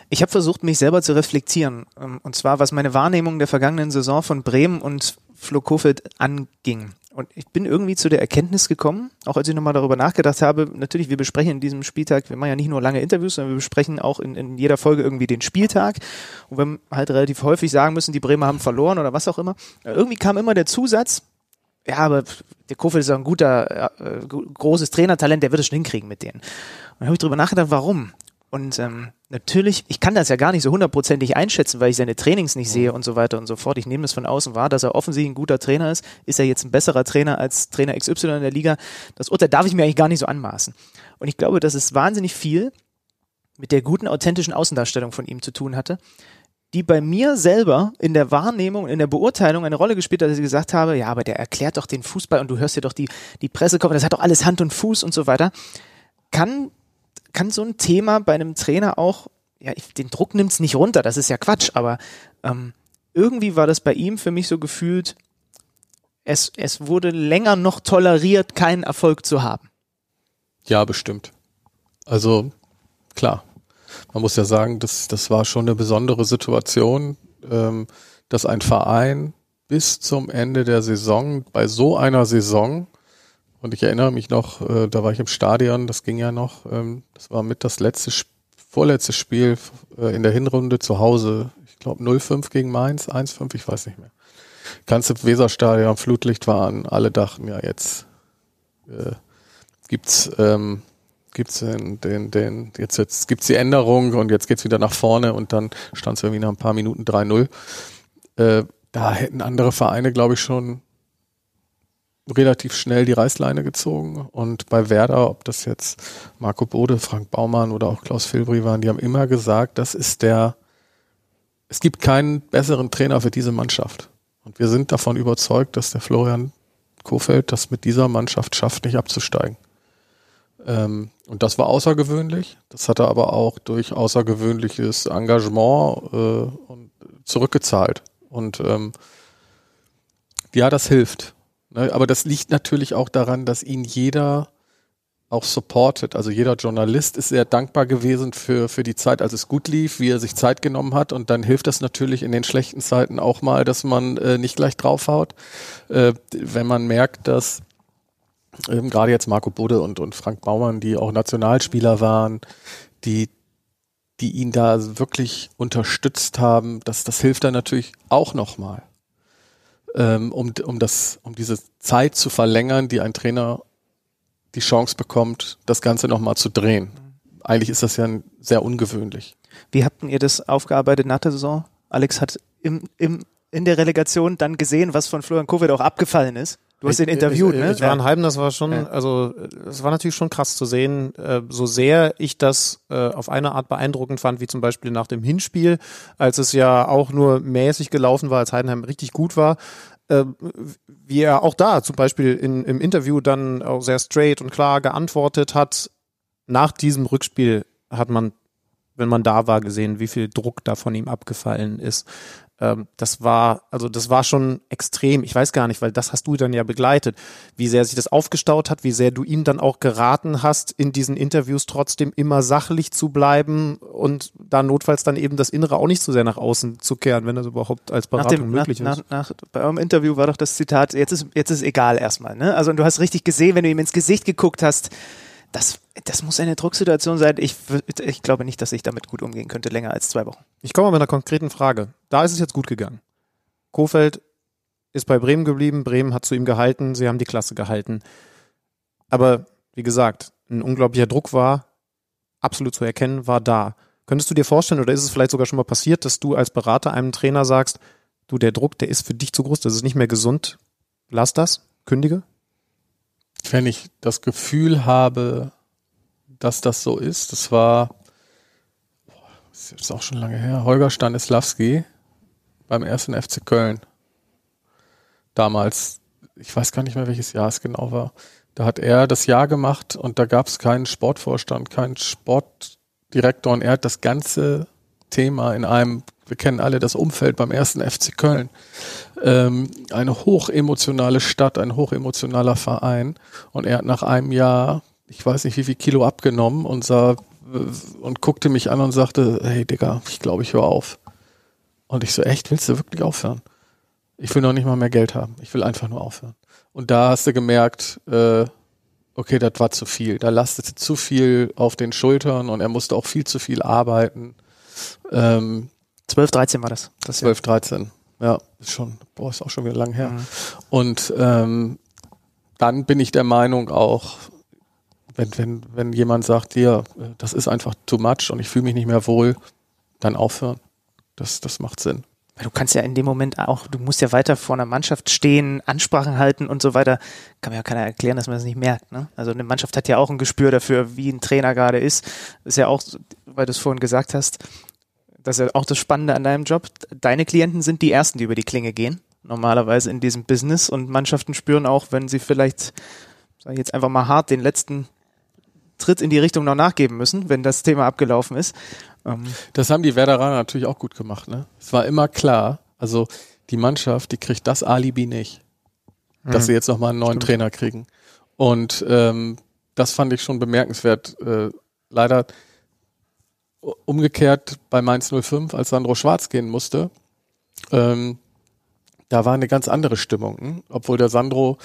C: Ich habe versucht, mich selber zu reflektieren. ähm, Und zwar, was meine Wahrnehmung der vergangenen Saison von Bremen und Flo Kofeld anging. Und ich bin irgendwie zu der Erkenntnis gekommen, auch als ich nochmal darüber nachgedacht habe, natürlich, wir besprechen in diesem Spieltag, wir machen ja nicht nur lange Interviews, sondern wir besprechen auch in, in jeder Folge irgendwie den Spieltag. Und wir halt relativ häufig sagen müssen, die Bremer haben verloren oder was auch immer. Irgendwie kam immer der Zusatz, ja, aber der Kofeld ist ja ein guter, äh, großes Trainertalent, der wird es schon hinkriegen mit denen. Und dann habe ich drüber nachgedacht, warum? Und ähm, natürlich, ich kann das ja gar nicht so hundertprozentig einschätzen, weil ich seine Trainings nicht sehe und so weiter und so fort. Ich nehme das von außen wahr, dass er offensichtlich ein guter Trainer ist. Ist er jetzt ein besserer Trainer als Trainer XY in der Liga? Das Urteil darf ich mir eigentlich gar nicht so anmaßen. Und ich glaube, dass es wahnsinnig viel mit der guten, authentischen Außendarstellung von ihm zu tun hatte, die bei mir selber in der Wahrnehmung, in der Beurteilung eine Rolle gespielt hat, dass ich gesagt habe, ja, aber der erklärt doch den Fußball und du hörst dir doch die, die Pressekonferenz, das hat doch alles Hand und Fuß und so weiter. Kann, kann so ein Thema bei einem Trainer auch, ja, ich, den Druck nimmt's nicht runter, das ist ja Quatsch, aber ähm, irgendwie war das bei ihm für mich so gefühlt, es, es wurde länger noch toleriert, keinen Erfolg zu haben.
A: Ja, bestimmt. Also klar, man muss ja sagen, das, das war schon eine besondere Situation, ähm, dass ein Verein bis zum Ende der Saison, bei so einer Saison, und ich erinnere mich noch, äh, da war ich im Stadion, das ging ja noch, ähm, das war mit das letzte, vorletzte Spiel äh, in der Hinrunde zu Hause, ich glaube 0-5 gegen Mainz, 1-5, ich weiß nicht mehr. Ganze Weserstadion, Flutlicht war an, alle dachten, ja jetzt äh, gibt's ähm, gibt's den, den, den, jetzt, jetzt gibt's die Änderung und jetzt geht's wieder nach vorne und dann stand es irgendwie nach ein paar Minuten 3-0. Äh, da hätten andere Vereine, glaube ich, schon relativ schnell die Reißleine gezogen. Und bei Werder, ob das jetzt Marco Bode, Frank Baumann oder auch Klaus Filbri waren, die haben immer gesagt, das ist der, es gibt keinen besseren Trainer für diese Mannschaft. Und wir sind davon überzeugt, dass der Florian Kofeld das mit dieser Mannschaft schafft, nicht abzusteigen. Ähm, und das war außergewöhnlich. Das hat er aber auch durch außergewöhnliches Engagement äh, zurückgezahlt. Und ähm, ja, das hilft. Ne? Aber das liegt natürlich auch daran, dass ihn jeder auch supportet. Also jeder Journalist ist sehr dankbar gewesen für, für die Zeit, als es gut lief, wie er sich Zeit genommen hat. Und dann hilft das natürlich in den schlechten Zeiten auch mal, dass man äh, nicht gleich draufhaut. Äh, wenn man merkt, dass ähm, gerade jetzt Marco Bode und, und Frank Baumann, die auch Nationalspieler waren, die, die ihn da wirklich unterstützt haben, das, das hilft dann natürlich auch nochmal, ähm, um, um, um diese Zeit zu verlängern, die ein Trainer die Chance bekommt, das Ganze nochmal zu drehen. Eigentlich ist das ja sehr ungewöhnlich.
C: Wie habt ihr das aufgearbeitet nach der Saison? Alex hat im, im, in der Relegation dann gesehen, was von Florian Kofeld auch abgefallen ist. Du hast ihn interviewt,
D: ich,
C: ne?
D: Ich war in Heim, das war schon,
C: Ja.
D: also es war natürlich schon krass zu sehen, äh, so sehr ich das äh, auf eine Art beeindruckend fand, wie zum Beispiel nach dem Hinspiel, als es ja auch nur mäßig gelaufen war, als Heidenheim richtig gut war, äh, wie er auch da zum Beispiel in, im Interview dann auch sehr straight und klar geantwortet hat. Nach diesem Rückspiel hat man, wenn man da war, gesehen, wie viel Druck da von ihm abgefallen ist ähm, das war, also das war schon extrem. Ich weiß gar nicht, weil das hast du dann ja begleitet, wie sehr sich das aufgestaut hat, wie sehr du ihm dann auch geraten hast, in diesen Interviews trotzdem immer sachlich zu bleiben und da notfalls dann eben das Innere auch nicht so sehr nach außen zu kehren, wenn das überhaupt als
C: nach
D: Beratung
C: dem, nach,
D: möglich
C: nach,
D: ist.
C: nach, bei eurem Interview war doch das Zitat, jetzt ist, jetzt ist egal erstmal, ne? Also, und du hast richtig gesehen, wenn du ihm ins Gesicht geguckt hast, Das, das muss eine Drucksituation sein. Ich, ich glaube nicht, dass ich damit gut umgehen könnte, länger als zwei Wochen.
D: Ich komme mit einer konkreten Frage. Da ist es jetzt gut gegangen. Kofeld ist bei Bremen geblieben, Bremen hat zu ihm gehalten, sie haben die Klasse gehalten. Aber wie gesagt, ein unglaublicher Druck war absolut zu erkennen, war da. Könntest du dir vorstellen, oder ist es vielleicht sogar schon mal passiert, dass du als Berater einem Trainer sagst, du, der Druck, der ist für dich zu groß, das ist nicht mehr gesund, lass das, kündige?
A: Wenn ich das Gefühl habe, dass das so ist, das war, das ist auch schon lange her, Holger Stanislawski beim ersten FC Köln. Damals, ich weiß gar nicht mehr, welches Jahr es genau war. Da hat er das Jahr gemacht und da gab es keinen Sportvorstand, keinen Sportdirektor und er hat das ganze Thema in einem, wir kennen alle das Umfeld beim ersten FC Köln, ähm, eine hochemotionale Stadt, ein hochemotionaler Verein. Und er hat nach einem Jahr, ich weiß nicht wie viel Kilo abgenommen und sah und guckte mich an und sagte, hey Digga, ich glaube, ich höre auf. Und ich so, echt, willst du wirklich aufhören? Ich will noch nicht mal mehr Geld haben. Ich will einfach nur aufhören. Und da hast du gemerkt, äh, okay, das war zu viel. Da lastete zu viel auf den Schultern und er musste auch viel zu viel arbeiten. Ähm,
C: 12, 13 war das. das Jahr.
A: 12, 13. Ja, ist schon, boah, ist auch schon wieder lang her. Und ähm, dann bin ich der Meinung auch, wenn, wenn, wenn jemand sagt, dir, äh, das ist einfach too much und ich fühle mich nicht mehr wohl, dann aufhören. Das, das macht Sinn.
C: Du kannst ja in dem Moment auch, du musst ja weiter vor einer Mannschaft stehen, Ansprachen halten und so weiter. Kann mir ja keiner erklären, dass man das nicht merkt. Ne? Also eine Mannschaft hat ja auch ein Gespür dafür, wie ein Trainer gerade ist. Ist ja auch, weil du es vorhin gesagt hast, das ist ja auch das Spannende an deinem Job. Deine Klienten sind die Ersten, die über die Klinge gehen. Normalerweise in diesem Business und Mannschaften spüren auch, wenn sie vielleicht, sag ich jetzt einfach mal hart, den letzten Tritt in die Richtung noch nachgeben müssen, wenn das Thema abgelaufen ist. Ähm,
A: Das haben die Werderaner natürlich auch gut gemacht. Ne? Es war immer klar, also die Mannschaft, die kriegt das Alibi nicht, dass sie jetzt nochmal einen neuen Trainer kriegen. Und ähm, das fand ich schon bemerkenswert. Äh, leider umgekehrt bei Mainz 05, als Sandro Schwarz gehen musste, ähm, da war eine ganz andere Stimmung. Hm? Obwohl der Sandro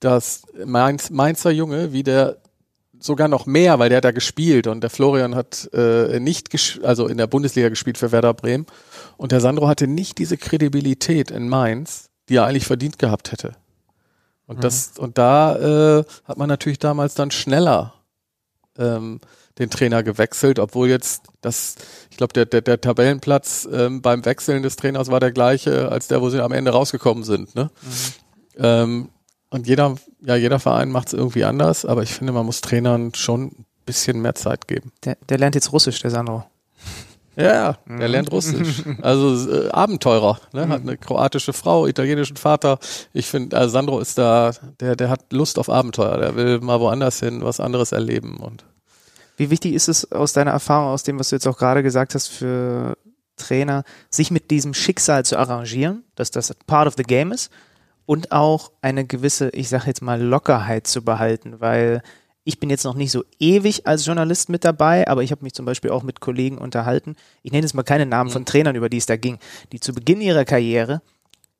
A: das Mainz, Mainzer Junge, wie der sogar noch mehr, weil der hat da gespielt und der Florian hat äh, nicht, also in der Bundesliga gespielt für Werder Bremen und der Sandro hatte nicht diese Kredibilität in Mainz, die er eigentlich verdient gehabt hätte. Und das und da äh, hat man natürlich damals dann schneller ähm, den Trainer gewechselt, obwohl jetzt das, ich glaube, der, der, der Tabellenplatz ähm, beim Wechseln des Trainers war der gleiche als der, wo sie am Ende rausgekommen sind. Ne? Ähm, und jeder, ja, jeder Verein macht es irgendwie anders, aber ich finde, man muss Trainern schon ein bisschen mehr Zeit geben.
C: der, der lernt jetzt Russisch, der Sandro.
A: Ja, ja, der lernt Russisch. Also äh, Abenteurer, ne? hat eine kroatische Frau, italienischen Vater. Ich finde, also Sandro ist da, der, der hat Lust auf Abenteuer. Der will mal woanders hin, was anderes erleben und
C: Wie wichtig ist es aus deiner Erfahrung, aus dem, was du jetzt auch gerade gesagt hast, für Trainer, sich mit diesem Schicksal zu arrangieren, dass das part of the game ist und auch eine gewisse, ich sage jetzt mal, Lockerheit zu behalten, weil ich bin jetzt noch nicht so ewig als Journalist mit dabei, aber ich habe mich zum Beispiel auch mit Kollegen unterhalten. Ich nenne jetzt mal keine Namen von Trainern, über die es da ging, die zu Beginn ihrer Karriere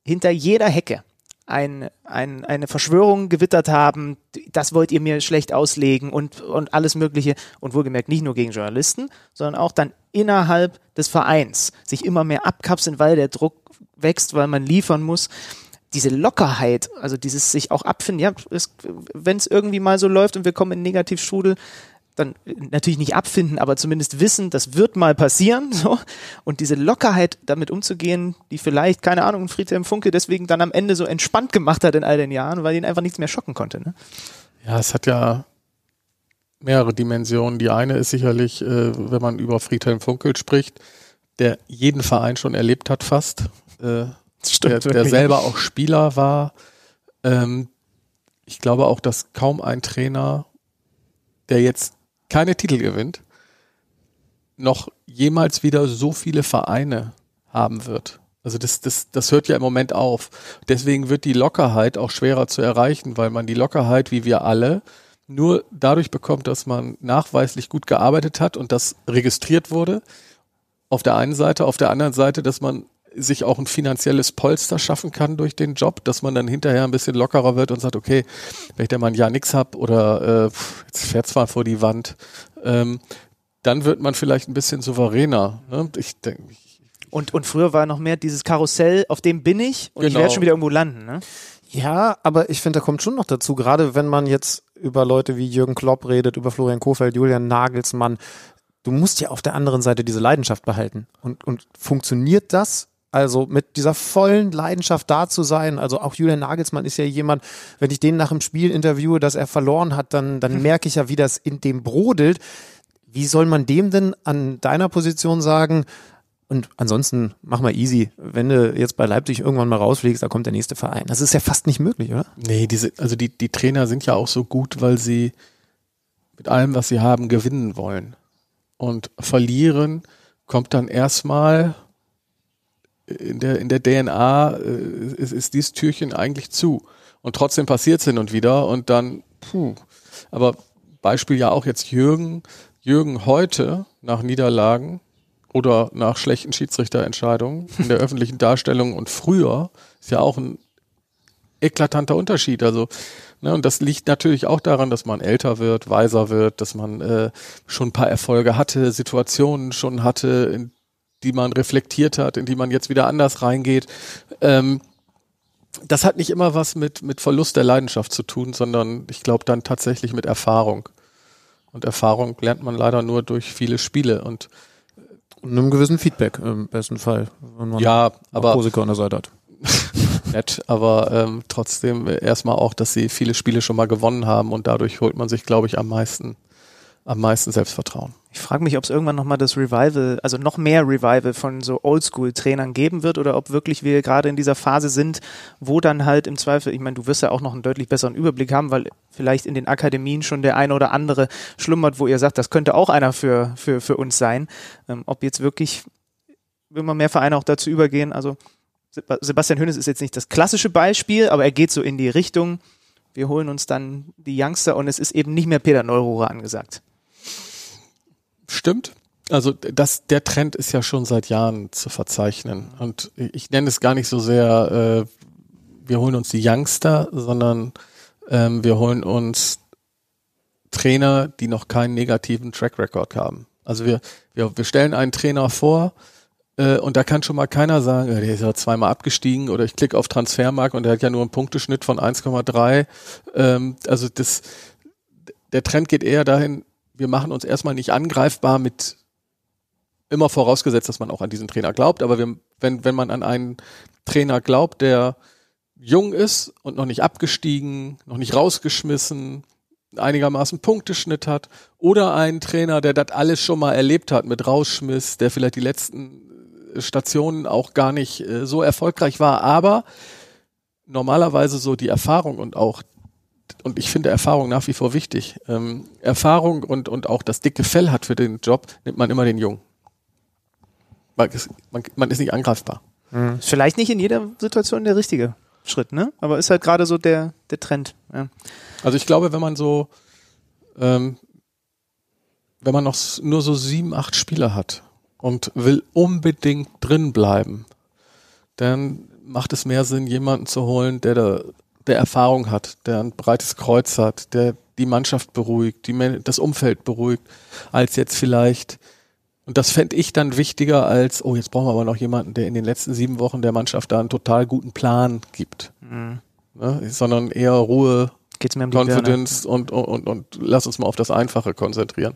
C: hinter jeder Hecke ein, ein, eine Verschwörung gewittert haben, das wollt ihr mir schlecht auslegen und, und alles Mögliche. Und wohlgemerkt nicht nur gegen Journalisten, sondern auch dann innerhalb des Vereins sich immer mehr abkapseln, weil der Druck wächst, weil man liefern muss. Diese Lockerheit, also dieses sich auch abfinden, ja, wenn es irgendwie mal so läuft und wir kommen in Negativstrudel, dann natürlich nicht abfinden, aber zumindest wissen, das wird mal passieren, so. Und diese Lockerheit, damit umzugehen, die vielleicht, keine Ahnung, Friedhelm Funke deswegen dann am Ende so entspannt gemacht hat in all den Jahren, weil ihn einfach nichts mehr schocken konnte, ne?
A: Ja, es hat ja mehrere Dimensionen. Die eine ist sicherlich, äh, wenn man über Friedhelm Funkel spricht, der jeden Verein schon erlebt hat fast, äh, der, der selber auch Spieler war. Ähm, ich glaube auch, dass kaum ein Trainer, der jetzt keine Titel gewinnt, noch jemals wieder so viele Vereine haben wird. Also das, das, das hört ja im Moment auf. Deswegen wird die Lockerheit auch schwerer zu erreichen, weil man die Lockerheit, wie wir alle, nur dadurch bekommt, dass man nachweislich gut gearbeitet hat und das registriert wurde. Auf der einen Seite, auf der anderen Seite, dass man sich auch ein finanzielles Polster schaffen kann durch den Job, dass man dann hinterher ein bisschen lockerer wird und sagt, okay, wenn ich da mal ein Jahr nix hab oder äh, jetzt fährt zwar vor die Wand, ähm, dann wird man vielleicht ein bisschen souveräner. Ne? Ich denke,
C: Und, und früher war noch mehr dieses Karussell, auf dem bin ich und ich
A: Genau.
C: werde schon wieder irgendwo landen. Ne?
D: Ja, aber ich finde, da kommt schon noch dazu, gerade wenn man jetzt über Leute wie Jürgen Klopp redet, über Florian Kofeld, Julian Nagelsmann, du musst ja auf der anderen Seite diese Leidenschaft behalten. Und, und funktioniert das? Also mit dieser vollen Leidenschaft da zu sein, also auch Julian Nagelsmann ist ja jemand, wenn ich den nach dem Spiel interviewe, dass er verloren hat, dann, dann merke ich ja, wie das in dem brodelt. Wie soll man dem denn an deiner Position sagen, und ansonsten mach mal easy. Wenn du jetzt bei Leipzig irgendwann mal rausfliegst, da kommt der nächste Verein. Das ist ja fast nicht möglich, oder?
A: Nee, diese, also die, die Trainer sind ja auch so gut, weil sie mit allem, was sie haben, gewinnen wollen. Und verlieren kommt dann erstmal in der, in der DNA äh, ist, ist dieses Türchen eigentlich zu. Und trotzdem passiert es hin und wieder und dann, puh. Aber Beispiel ja auch jetzt Jürgen, Jürgen heute nach Niederlagen oder nach schlechten Schiedsrichterentscheidungen in der öffentlichen Darstellung und früher ist ja auch ein eklatanter Unterschied. Also, ne, und das liegt natürlich auch daran, dass man älter wird, weiser wird, dass man äh, schon ein paar Erfolge hatte, Situationen schon hatte, in die man reflektiert hat, in die man jetzt wieder anders reingeht. Ähm, das hat nicht immer was mit, mit Verlust der Leidenschaft zu tun, sondern ich glaube dann tatsächlich mit Erfahrung. Und Erfahrung lernt man leider nur durch viele Spiele. Und
D: Und einem gewissen Feedback im besten Fall. Wenn man
A: ja, aber
D: Musiker an der Seite hat.
A: nett, aber ähm, trotzdem erstmal auch, dass sie viele Spiele schon mal gewonnen haben und dadurch holt man sich, glaube ich, am meisten, am meisten Selbstvertrauen.
C: Ich frage mich, ob es irgendwann nochmal das Revival, also noch mehr Revival von so Oldschool-Trainern geben wird oder ob wirklich wir gerade in dieser Phase sind, wo dann halt im Zweifel, ich meine, du wirst ja auch noch einen deutlich besseren Überblick haben, weil vielleicht in den Akademien schon der eine oder andere schlummert, wo ihr sagt, das könnte auch einer für, für, für uns sein. Ähm, ob jetzt wirklich immer mehr Vereine auch dazu übergehen, also Seb- Sebastian Hönes ist jetzt nicht das klassische Beispiel, aber er geht so in die Richtung, wir holen uns dann die Youngster und es ist eben nicht mehr Peter Neururer angesagt.
A: Stimmt. Also das, der Trend ist ja schon seit Jahren zu verzeichnen. Und ich nenne es gar nicht so sehr, äh, wir holen uns die Youngster, sondern ähm, wir holen uns Trainer, die noch keinen negativen Track Record haben. Also wir, wir, wir stellen einen Trainer vor äh, und da kann schon mal keiner sagen, äh, der ist ja zweimal abgestiegen oder ich klicke auf Transfermarkt und der hat ja nur einen Punkteschnitt von 1,3. Ähm, also das, der Trend geht eher dahin, wir machen uns erstmal nicht angreifbar mit immer vorausgesetzt, dass man auch an diesen Trainer glaubt, aber wir, wenn, wenn man an einen Trainer glaubt, der jung ist und noch nicht abgestiegen, noch nicht rausgeschmissen, einigermaßen Punkteschnitt hat oder einen Trainer, der das alles schon mal erlebt hat mit Rausschmiss, der vielleicht die letzten äh, Stationen auch gar nicht äh, so erfolgreich war, aber normalerweise so die Erfahrung und auch und ich finde Erfahrung nach wie vor wichtig. Ähm, Erfahrung und, und auch das dicke Fell hat für den Job, nimmt man immer den Jungen. Man ist, man, man ist nicht angreifbar.
C: Ist vielleicht nicht in jeder Situation der richtige Schritt, ne? Aber ist halt gerade so der, der Trend. Ja.
A: Also ich glaube, wenn man so, ähm, wenn man noch nur so sieben, acht Spieler hat und will unbedingt drin bleiben, dann macht es mehr Sinn, jemanden zu holen, der da, der Erfahrung hat, der ein breites Kreuz hat, der die Mannschaft beruhigt, die, das Umfeld beruhigt, als jetzt vielleicht und das fände ich dann wichtiger als, oh, jetzt brauchen wir aber noch jemanden, der in den letzten sieben Wochen der Mannschaft da einen total guten Plan gibt. Ne? Sondern eher Ruhe,
C: Geht's mir um.
A: Confidence und, und, und, und lass uns mal auf das Einfache konzentrieren.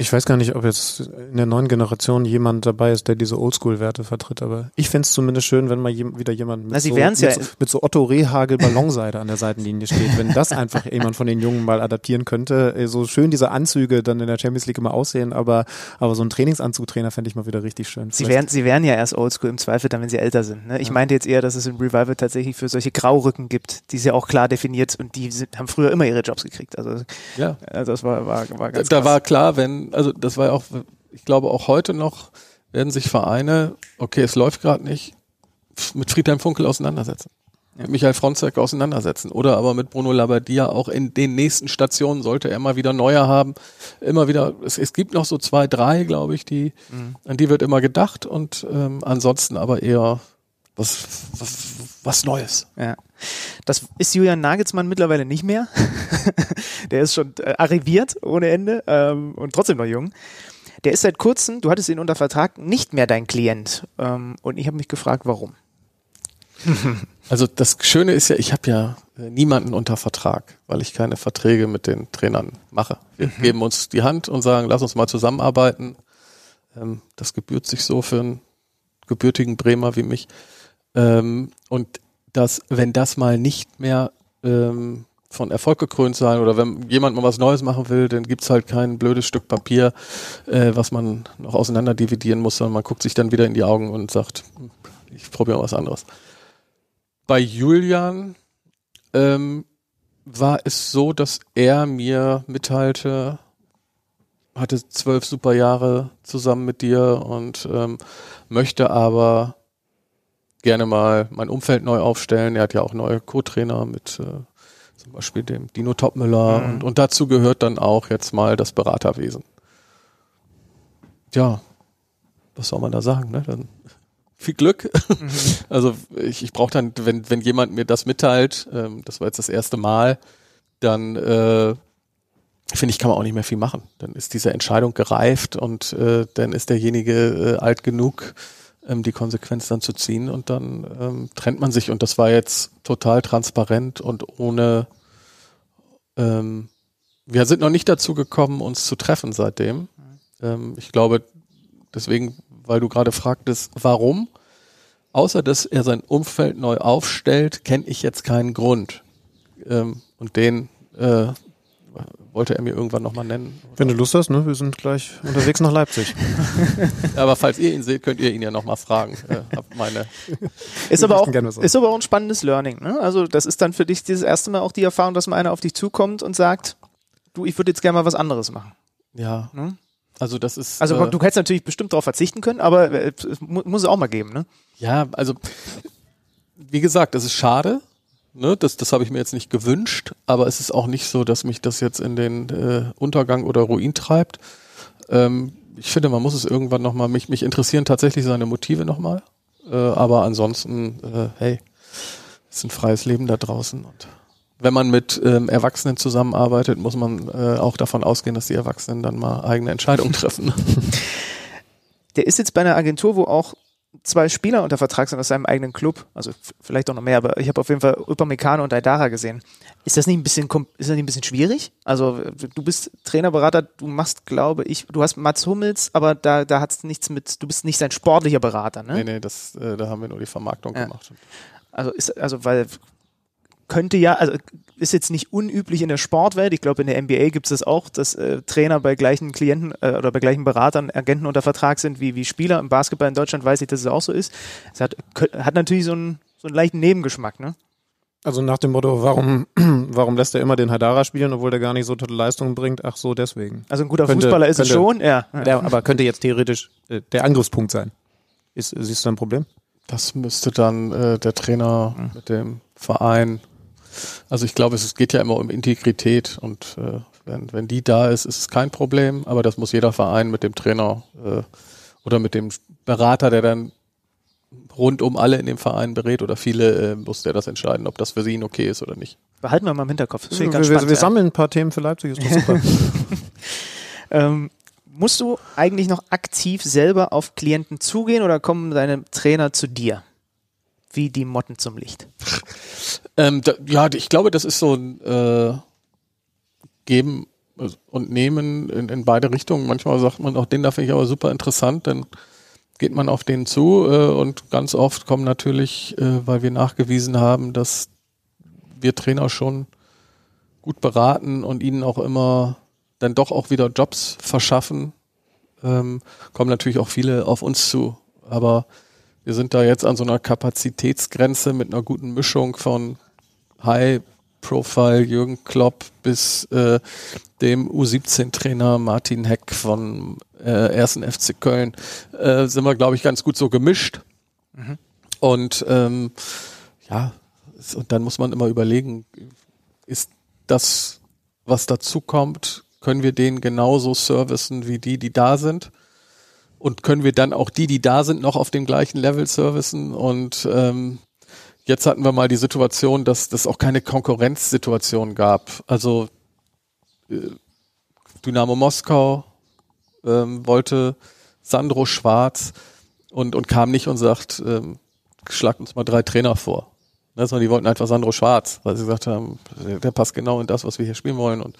D: Ich weiß gar nicht, ob jetzt in der neuen Generation jemand dabei ist, der diese Oldschool-Werte vertritt, aber ich fände es zumindest schön, wenn mal jem, wieder jemand mit,
C: Na, sie
D: so, mit,
C: ja-
D: so, mit so Otto Rehagel Ballonseide an der Seitenlinie steht. Wenn das einfach jemand von den Jungen mal adaptieren könnte, äh, so schön diese Anzüge dann in der Champions League immer aussehen, aber, aber so ein Trainingsanzugtrainer fände ich mal wieder richtig schön.
C: Sie
D: Vielleicht-
C: wären, sie wären ja erst oldschool im Zweifel dann, wenn sie älter sind. Ne? Ich meinte jetzt eher, dass es im Revival tatsächlich für solche Graurücken gibt, die ist ja auch klar definiert und die sind, haben früher immer ihre Jobs gekriegt. Also,
A: Ja.
C: also das war, war, war
A: Da,
C: ganz
A: da
C: krass.
A: war klar, wenn, also das war ja auch, ich glaube auch heute noch werden sich Vereine, okay, es läuft gerade nicht, mit Friedhelm Funkel auseinandersetzen. mit Michael Fronzek auseinandersetzen. Oder aber mit Bruno Labbadia auch in den nächsten Stationen sollte er mal wieder neue haben. Immer wieder, es, es gibt noch so zwei, drei, glaube ich, die,
C: Mhm.
A: an die wird immer gedacht und ähm, ansonsten aber eher was, was, was Neues.
C: Ja. Das ist Julian Nagelsmann mittlerweile nicht mehr. der ist schon äh, arriviert ohne Ende ähm, und trotzdem noch jung. Der ist seit kurzem, du hattest ihn unter Vertrag, nicht mehr dein Klient. Ähm, und ich habe mich gefragt, warum.
A: Also das Schöne ist ja, ich habe ja äh, niemanden unter Vertrag, weil ich keine Verträge mit den Trainern mache. Wir geben uns die Hand und sagen, lass uns mal zusammenarbeiten. Ähm, das gebührt sich so für einen gebürtigen Bremer wie mich. Ähm, und dass, wenn das mal nicht mehr ähm, von Erfolg gekrönt sein oder wenn jemand mal was Neues machen will, dann gibt's halt kein blödes Stück Papier, äh, was man noch auseinander dividieren muss, sondern man guckt sich dann wieder in die Augen und sagt, ich probiere was anderes. Bei Julian ähm, war es so, dass er mir mitteilte, hatte zwölf super Jahre zusammen mit dir und ähm, möchte aber gerne mal mein Umfeld neu aufstellen. Er hat ja auch neue Co-Trainer mit äh, zum Beispiel dem Dino Topmüller und, und dazu gehört dann auch jetzt mal das Beraterwesen. Ja, was soll man da sagen? Ne? Dann viel Glück. Also ich, ich brauche dann, wenn, wenn jemand mir das mitteilt, ähm, das war jetzt das erste Mal, dann äh, finde ich, kann man auch nicht mehr viel machen. Dann ist diese Entscheidung gereift und äh, dann ist derjenige äh, alt genug, ähm, die Konsequenz dann zu ziehen und dann ähm, trennt man sich und das war jetzt total transparent und ohne ähm, wir sind noch nicht dazu gekommen, uns zu treffen seitdem. Ähm, ich glaube, deswegen, weil du gerade fragtest, warum, außer dass er sein Umfeld neu aufstellt, kenne ich jetzt keinen Grund. Ähm, und den äh, wollte er mir irgendwann nochmal nennen.
D: Wenn du Lust hast, ne? Wir sind gleich unterwegs nach Leipzig.
A: Aber falls ihr ihn seht, könnt ihr ihn ja nochmal fragen. Äh, hab meine
C: Ist aber, auch, ist aber auch ein spannendes Learning. Ne? Also das ist dann für dich dieses erste Mal auch die Erfahrung, dass mal einer auf dich zukommt und sagt, du, ich würde jetzt gerne mal was anderes machen.
A: ja.
C: Ne?
A: Also das ist.
C: Also
A: äh,
C: du hättest natürlich bestimmt darauf verzichten können, aber äh, es mu muss es auch mal geben. Ne?
A: Ja, also wie gesagt, es ist schade. Ne, das, das habe ich mir jetzt nicht gewünscht, aber es ist auch nicht so, dass mich das jetzt in den äh, Untergang oder Ruin treibt. Ähm, ich finde, man muss es irgendwann nochmal, mich, mich interessieren tatsächlich seine Motive nochmal. Äh, aber ansonsten, äh, hey, es ist ein freies Leben da draußen. Und wenn man mit ähm, Erwachsenen zusammenarbeitet, muss man äh, auch davon ausgehen, dass die Erwachsenen dann mal eigene Entscheidungen treffen.
C: Der ist jetzt bei einer Agentur, wo auch zwei Spieler unter Vertrag sind aus seinem eigenen Club. Also vielleicht auch noch mehr, aber ich habe auf jeden Fall Upamecano und Aidara gesehen. Ist das nicht ein bisschen ist das nicht ein bisschen schwierig? Also du bist Trainerberater, du machst, glaube ich, du hast Mats Hummels, aber da da hat's nichts mit, du bist nicht sein sportlicher Berater, ne?
A: nee, nee, das, äh, da haben wir nur die Vermarktung
C: Ja.
A: gemacht.
C: Also ist also weil könnte ja, also ist jetzt nicht unüblich in der Sportwelt. Ich glaube, in der NBA gibt es das auch, dass äh, Trainer bei gleichen Klienten äh, oder bei gleichen Beratern, Agenten unter Vertrag sind wie, wie Spieler. Im Basketball in Deutschland weiß ich, dass es auch so ist. Es hat, hat natürlich so einen, so einen leichten Nebengeschmack, ne?
D: Also nach dem Motto, warum, warum lässt er immer den Hadara spielen, obwohl der gar nicht so tolle Leistungen bringt? Ach so, deswegen.
C: Also ein guter
D: Könnte-
C: Fußballer ist es
D: könnte-
C: schon, ja.
D: Der, aber könnte jetzt theoretisch äh, der Angriffspunkt sein. Ist, siehst du ein Problem?
A: Das müsste dann äh, der Trainer mit dem Verein. Also ich glaube, es geht ja immer um Integrität und äh, wenn, wenn die da ist, ist es kein Problem, aber das muss jeder Verein mit dem Trainer äh, oder mit dem Berater, der dann rund um alle in dem Verein berät oder viele, äh, muss der das entscheiden, ob das für ihn okay ist oder nicht.
C: Behalten wir mal im Hinterkopf. Das
D: Wir,
C: ganz
D: wir,
C: spannend.
D: wir
C: ja.
D: sammeln ein paar Themen für Leipzig, ist doch super.
C: Ähm, musst du eigentlich noch aktiv selber auf Klienten zugehen oder kommen deine Trainer zu dir? Wie die Motten zum Licht.
A: Ähm, da, ja, ich glaube, das ist so ein äh, Geben und Nehmen in, in beide Richtungen. Manchmal sagt man auch, den da finde ich aber super interessant, dann geht man auf den zu äh, und ganz oft kommen natürlich, äh, weil wir nachgewiesen haben, dass wir Trainer schon gut beraten und ihnen auch immer dann doch auch wieder Jobs verschaffen, ähm, kommen natürlich auch viele auf uns zu. Aber wir sind da jetzt an so einer Kapazitätsgrenze mit einer guten Mischung von High Profile Jürgen Klopp bis äh, dem U17-Trainer Martin Heck von äh, 1. FC Köln äh, sind wir, glaube ich, ganz gut so gemischt. Und ähm, ja, Und dann muss man immer überlegen, ist das, was dazu kommt, können wir den genauso servicen wie die, die da sind? Und können wir dann auch die, die da sind, noch auf dem gleichen Level servicen? Und ähm, jetzt hatten wir mal die Situation, dass es auch keine Konkurrenzsituation gab. Also äh, Dynamo Moskau ähm, wollte Sandro Schwarz und, und kam nicht und sagt, ähm, schlagt uns mal drei Trainer vor. Ne, sondern die wollten einfach Sandro Schwarz, weil sie gesagt haben, der, passt genau in das, was wir hier spielen wollen. Und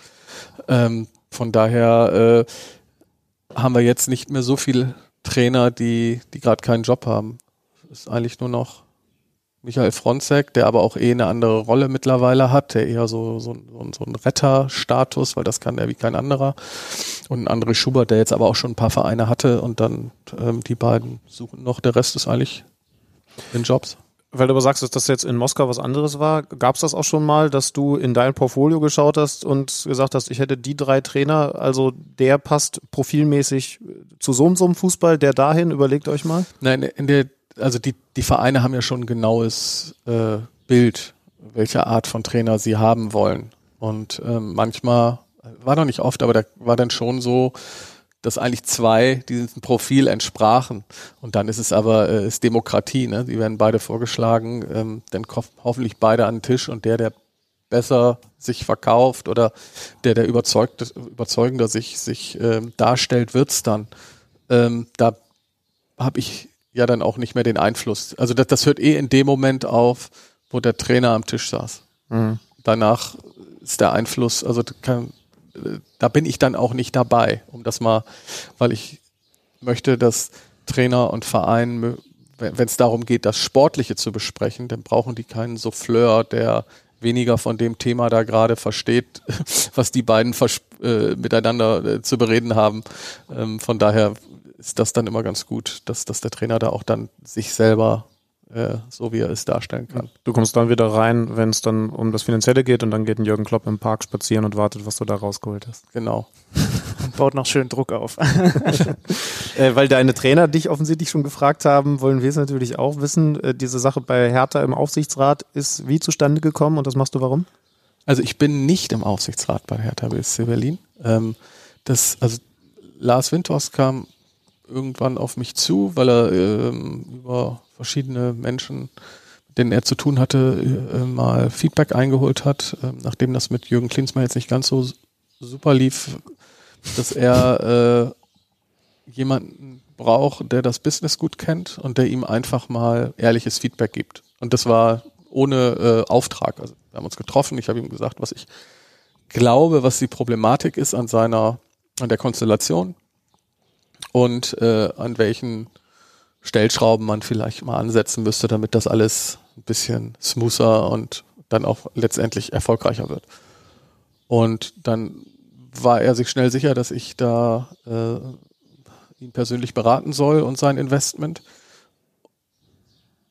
A: ähm, von daher äh, haben wir jetzt nicht mehr so viele Trainer, die, die gerade keinen Job haben. Ist eigentlich nur noch Michael Fronzek, der aber auch eh eine andere Rolle mittlerweile hat, der eher so, so, so, so ein Retterstatus, weil das kann er wie kein anderer. Und ein André Schubert, der jetzt aber auch schon ein paar Vereine hatte und dann ähm, die beiden suchen noch. Der Rest ist eigentlich in Jobs.
D: Weil du aber sagst, dass das jetzt in Moskau was anderes war, gab es das auch schon mal, dass du in dein Portfolio geschaut hast und gesagt hast, ich hätte die drei Trainer, also der passt profilmäßig zu so, so einem Fußball, der dahin, überlegt euch mal?
A: Nein, in der, also die, die Vereine haben ja schon ein genaues äh, Bild, welche Art von Trainer sie haben wollen. Und ähm, manchmal, war noch nicht oft, aber da war dann schon so, dass eigentlich zwei diesem Profil entsprachen. Und dann ist es aber äh, ist Demokratie. Ne? Die werden beide vorgeschlagen, ähm, dann hoffentlich beide an den Tisch und der, der besser sich verkauft oder der, der überzeugt, überzeugender sich, sich ähm, darstellt, wird's dann. Ähm, da habe ich ja dann auch nicht mehr den Einfluss. Also das, das hört eh in dem Moment auf, wo der Trainer am Tisch saß. Mhm. Danach ist der Einfluss, also kann, da bin ich dann auch nicht dabei, um das mal, weil ich möchte, dass Trainer und Verein, wenn es darum geht, das Sportliche zu besprechen, dann brauchen die keinen Souffleur, der weniger von dem Thema da gerade versteht, was die beiden äh, miteinander äh, zu bereden haben. Ähm, von daher ist das dann immer ganz gut, dass, dass der Trainer da auch dann sich selber äh, so wie er es darstellen kann.
D: Du kommst dann wieder rein, wenn es dann um das Finanzielle geht und dann geht ein Jürgen Klopp im Park spazieren und wartet, was du da rausgeholt hast.
A: Genau.
C: und baut noch schön Druck auf.
D: äh, weil deine Trainer dich offensichtlich schon gefragt haben, wollen wir es natürlich auch wissen. Äh, diese Sache bei Hertha im Aufsichtsrat ist wie zustande gekommen und das machst du warum?
A: Also ich bin nicht im Aufsichtsrat bei Hertha BSC Berlin. Ähm, das, also Lars Windhorst kam irgendwann auf mich zu, weil er ähm, über verschiedene Menschen, mit denen er zu tun hatte, äh, mal Feedback eingeholt hat, äh, nachdem das mit Jürgen Klinsmann jetzt nicht ganz so super lief, dass er äh, jemanden braucht, der das Business gut kennt und der ihm einfach mal ehrliches Feedback gibt. Und das war ohne äh, Auftrag. Also wir haben uns getroffen, ich habe ihm gesagt, was ich glaube, was die Problematik ist an seiner, an der Konstellation und äh, an welchen Stellschrauben man vielleicht mal ansetzen müsste, damit das alles ein bisschen smoother und dann auch letztendlich erfolgreicher wird. Und dann war er sich schnell sicher, dass ich da äh, ihn persönlich beraten soll und sein Investment.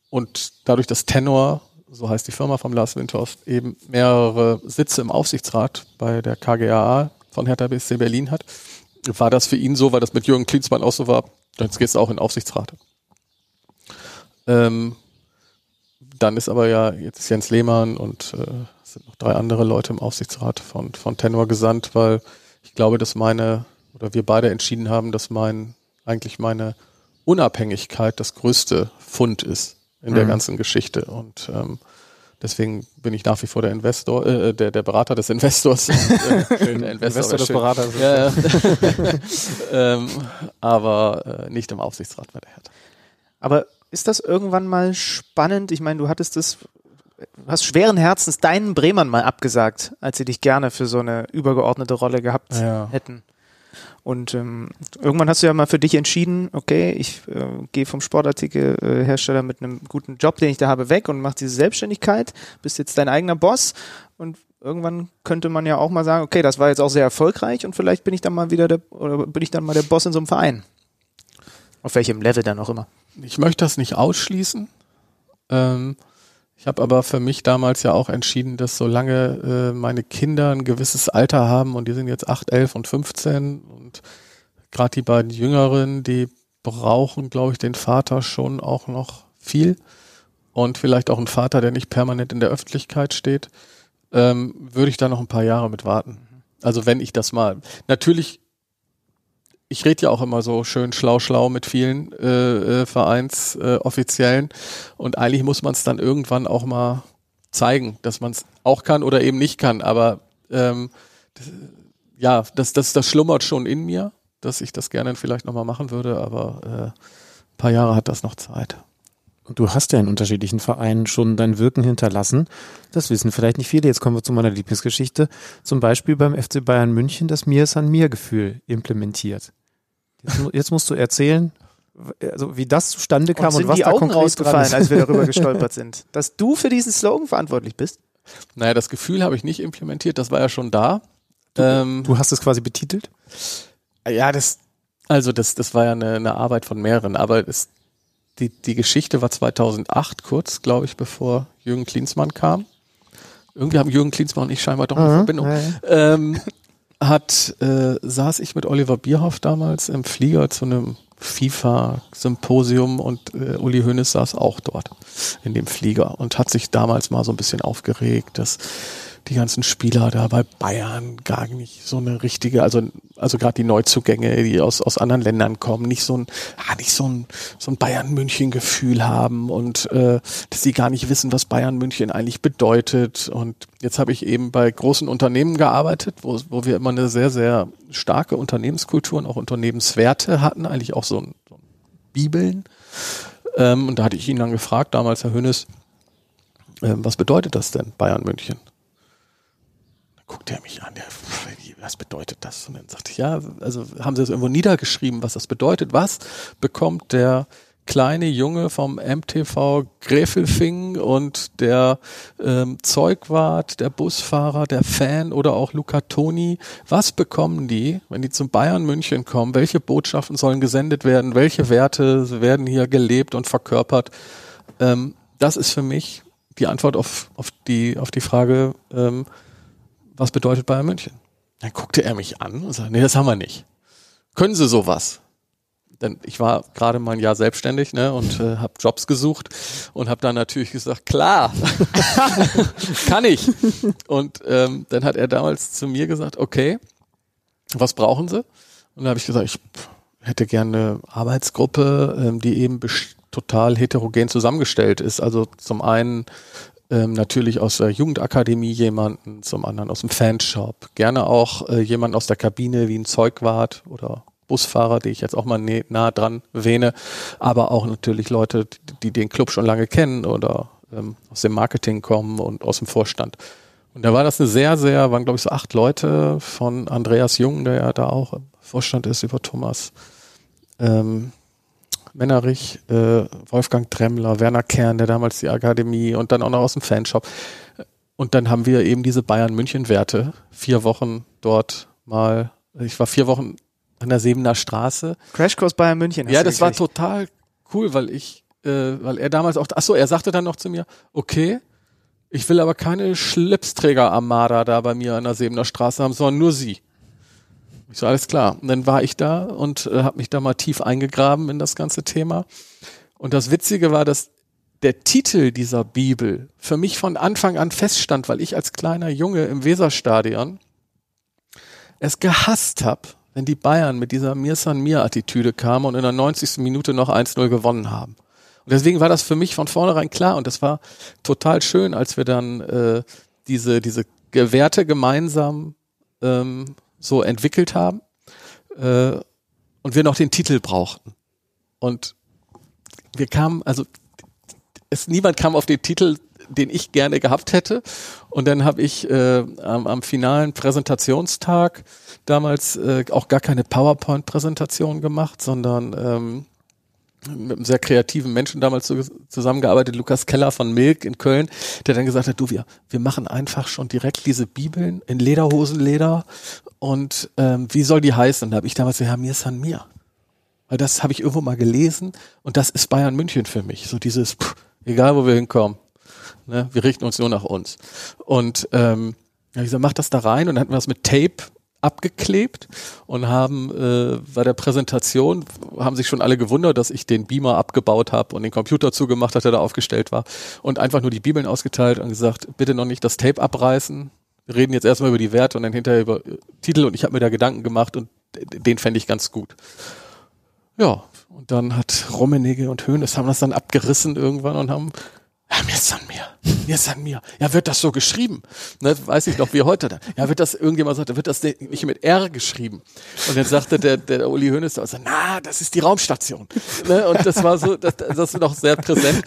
A: Und dadurch, dass Tenor, so heißt die Firma von Lars Windhorst, eben mehrere Sitze im Aufsichtsrat bei der KGAA von Hertha BSC Berlin hat, war das für ihn so, weil das mit Jürgen Klinsmann auch so war, jetzt gehst du auch in Aufsichtsrat. Ähm, dann ist aber ja jetzt Jens Lehmann und äh, sind noch drei andere Leute im Aufsichtsrat von, von Tenor gesandt, weil ich glaube, dass meine, oder wir beide entschieden haben, dass mein, eigentlich meine Unabhängigkeit das größte Fund ist in mhm. der ganzen Geschichte. Und ähm, deswegen bin ich nach wie vor der Investor, äh, der, der Berater des Investors.
D: äh, der Investor, Investor des Beraters. Ja,
C: ja. ähm, aber äh, nicht im Aufsichtsrat bei der Hertha. Aber ist das irgendwann mal spannend? Ich meine, du hattest das, hast schweren Herzens deinen Bremern mal abgesagt, als sie dich gerne für so eine übergeordnete Rolle gehabt ja. hätten. Und ähm, irgendwann hast du ja mal für dich entschieden, okay, ich äh, gehe vom Sportartikelhersteller mit einem guten Job, den ich da habe, weg und mach diese Selbstständigkeit, bist jetzt dein eigener Boss und irgendwann könnte man ja auch mal sagen, okay, das war jetzt auch sehr erfolgreich und vielleicht bin ich dann mal wieder der, oder bin ich dann mal der Boss in so einem Verein. Auf welchem Level dann auch immer
A: ich möchte das nicht ausschließen. Ähm, ich habe aber für mich damals ja auch entschieden, dass solange äh, meine Kinder ein gewisses Alter haben und die sind jetzt 8, 11 und 15 und gerade die beiden Jüngeren, die brauchen, glaube ich, den Vater schon auch noch viel. und vielleicht auch ein Vater, der nicht permanent in der Öffentlichkeit steht, ähm, würde ich da noch ein paar Jahre mit warten. Also wenn ich das mal. Natürlich, ich rede ja auch immer so schön schlau schlau mit vielen äh, äh, Vereinsoffiziellen äh, und eigentlich muss man es dann irgendwann auch mal zeigen, dass man es auch kann oder eben nicht kann. Aber ähm, ja, das, das, das schlummert schon in mir, dass ich das gerne vielleicht nochmal machen würde, aber äh, ein paar Jahre hat das noch Zeit.
D: Und du hast ja in unterschiedlichen Vereinen schon dein Wirken hinterlassen. Das wissen vielleicht nicht viele. Jetzt kommen wir zu meiner Lieblingsgeschichte. Zum Beispiel beim FC Bayern München das Mir ist an mir Gefühl implementiert. Jetzt, musst du erzählen, also wie das zustande kam und,
C: und
D: was
C: die
D: da
C: Augen
D: konkret
C: rausgefallen,
D: dran
C: als wir darüber gestolpert sind, dass du für diesen Slogan verantwortlich bist.
A: Naja, das Gefühl habe ich nicht implementiert, das war ja schon da. Du, ähm,
D: du hast es quasi betitelt?
A: Ja, das, also das, das war ja eine, eine Arbeit von mehreren, aber es, die, die Geschichte war 2008, kurz, glaube ich, bevor Jürgen Klinsmann kam. Irgendwie haben Jürgen Klinsmann und ich scheinbar doch eine
D: Mhm,
A: Verbindung.
D: ja,
A: Ähm, hat, äh, saß ich mit Oliver Bierhoff damals im Flieger zu einem FIFA-Symposium und äh, Uli Hoeneß saß auch dort in dem Flieger und hat sich damals mal so ein bisschen aufgeregt, dass die ganzen Spieler da bei Bayern gar nicht so eine richtige, also also gerade die Neuzugänge, die aus aus anderen Ländern kommen, nicht so ein ah, nicht so ein so ein Bayern München Gefühl haben und äh, dass sie gar nicht wissen, was Bayern München eigentlich bedeutet. Und jetzt habe ich eben bei großen Unternehmen gearbeitet, wo wo wir immer eine sehr sehr starke Unternehmenskultur und auch Unternehmenswerte hatten, eigentlich auch so ein, so ein Bibeln. Ähm, und da hatte ich ihn dann gefragt, damals Herr Hönes, ähm, was bedeutet das denn Bayern München? Guckte er mich an, der, was bedeutet das? Und dann sagte ich, ja, also haben sie das irgendwo niedergeschrieben, was das bedeutet? Was bekommt der kleine Junge vom MTV Gräfelfing und der ähm, Zeugwart, der Busfahrer, der Fan oder auch Luca Toni, was bekommen die, wenn die zum Bayern München kommen? Welche Botschaften sollen gesendet werden? Welche Werte werden hier gelebt und verkörpert? Ähm, das ist für mich die Antwort auf, auf, die, auf die Frage, ähm, was bedeutet Bayern München? Dann guckte er mich an und sagte, nee, das haben wir nicht. Können Sie sowas? Denn ich war gerade mal ein Jahr selbstständig ne, und äh, habe Jobs gesucht und habe dann natürlich gesagt, klar, kann ich. Und ähm, dann hat er damals zu mir gesagt, okay, was brauchen Sie? Und dann habe ich gesagt, ich hätte gerne eine Arbeitsgruppe, ähm, die eben total heterogen zusammengestellt ist. Also zum einen ähm, natürlich aus der Jugendakademie jemanden, zum anderen aus dem Fanshop. Gerne auch äh, jemand aus der Kabine wie ein Zeugwart oder Busfahrer, die ich jetzt auch mal nah dran wähne, aber auch natürlich Leute, die, den Club schon lange kennen oder ähm, aus dem Marketing kommen und aus dem Vorstand. Und da war das eine sehr, sehr, waren glaube ich so acht Leute von Andreas Jung, der ja da auch im Vorstand ist, über Thomas ähm, Mennerich, äh, Wolfgang Tremmler, Werner Kern, der damals die Akademie und dann auch noch aus dem Fanshop. Und dann haben wir eben diese Bayern München Werte, vier Wochen dort mal, ich war vier Wochen an der Sebener Straße.
C: Crashkurs Bayern München.
A: Ja, das war total cool, weil ich, äh, weil er damals auch, ach so, er sagte dann noch zu mir, okay, ich will aber keine Schlipsträger-Armada da bei mir an der Sebener Straße haben, sondern nur sie. Ich so, alles klar. Und dann war ich da und äh, habe mich da mal tief eingegraben in das ganze Thema. Und das Witzige war, dass der Titel dieser Bibel für mich von Anfang an feststand, weil ich als kleiner Junge im Weserstadion es gehasst habe, wenn die Bayern mit dieser Mir San Mir Attitüde kamen und in der 90. Minute noch 1-0 gewonnen haben. Und deswegen war das für mich von vornherein klar und das war total schön, als wir dann äh, diese, diese Werte gemeinsam ähm, so entwickelt haben äh, und wir noch den Titel brauchten. Und wir kamen, also es, niemand kam auf den Titel, den ich gerne gehabt hätte. Und dann habe ich äh, am, am finalen Präsentationstag damals äh, auch gar keine PowerPoint-Präsentation gemacht, sondern ähm, mit einem sehr kreativen Menschen damals zusammengearbeitet, Lukas Keller von Milk in Köln, der dann gesagt hat, du, wir, wir machen einfach schon direkt diese Bibeln in Lederhosenleder und ähm, wie soll die heißen? Da habe ich damals gesagt, ja, mir san mir. Weil das habe ich irgendwo mal gelesen und das ist Bayern München für mich. So dieses, pff, egal wo wir hinkommen, ne, wir richten uns nur nach uns. Und ähm, ja, ich gesagt, mach das da rein und dann hatten wir das mit Tape abgeklebt und haben äh, bei der Präsentation haben sich schon alle gewundert, dass ich den Beamer abgebaut habe und den Computer zugemacht hat, der da aufgestellt war und einfach nur die Bibeln ausgeteilt und gesagt, bitte noch nicht das Tape abreißen. Wir reden jetzt erstmal über die Werte und dann hinterher über äh, Titel und ich habe mir da Gedanken gemacht und den fände ich ganz gut. Ja, und dann hat Rummenigge und Höhnes haben das dann abgerissen irgendwann und haben ja, mir ist an mir. Mir ist an mir. Ja, wird das so geschrieben? Ne, weiß ich noch, wie heute. Dann. Ja, wird das, irgendjemand sagte, wird das nicht mit R geschrieben? Und dann sagte der, der Uli Hoeneß, also, na, das ist die Raumstation. Ne, und das war so, das, das ist noch sehr präsent.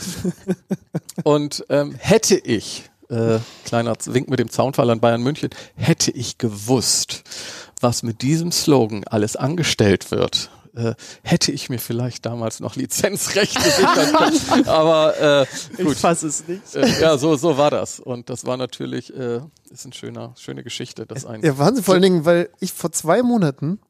A: Und ähm, hätte ich, äh, kleiner Wink mit dem Zaunfall an Bayern München, hätte ich gewusst, was mit diesem Slogan alles angestellt wird, äh, hätte ich mir vielleicht damals noch Lizenzrechte sichern können. Aber äh, gut.
C: Ich fasse es nicht.
A: Äh, ja, so, so war das. Und das war natürlich, äh, ist ein schöner, schöne Geschichte. Das ein
D: Ja, Wahnsinn, vor allen Dingen, weil ich vor zwei Monaten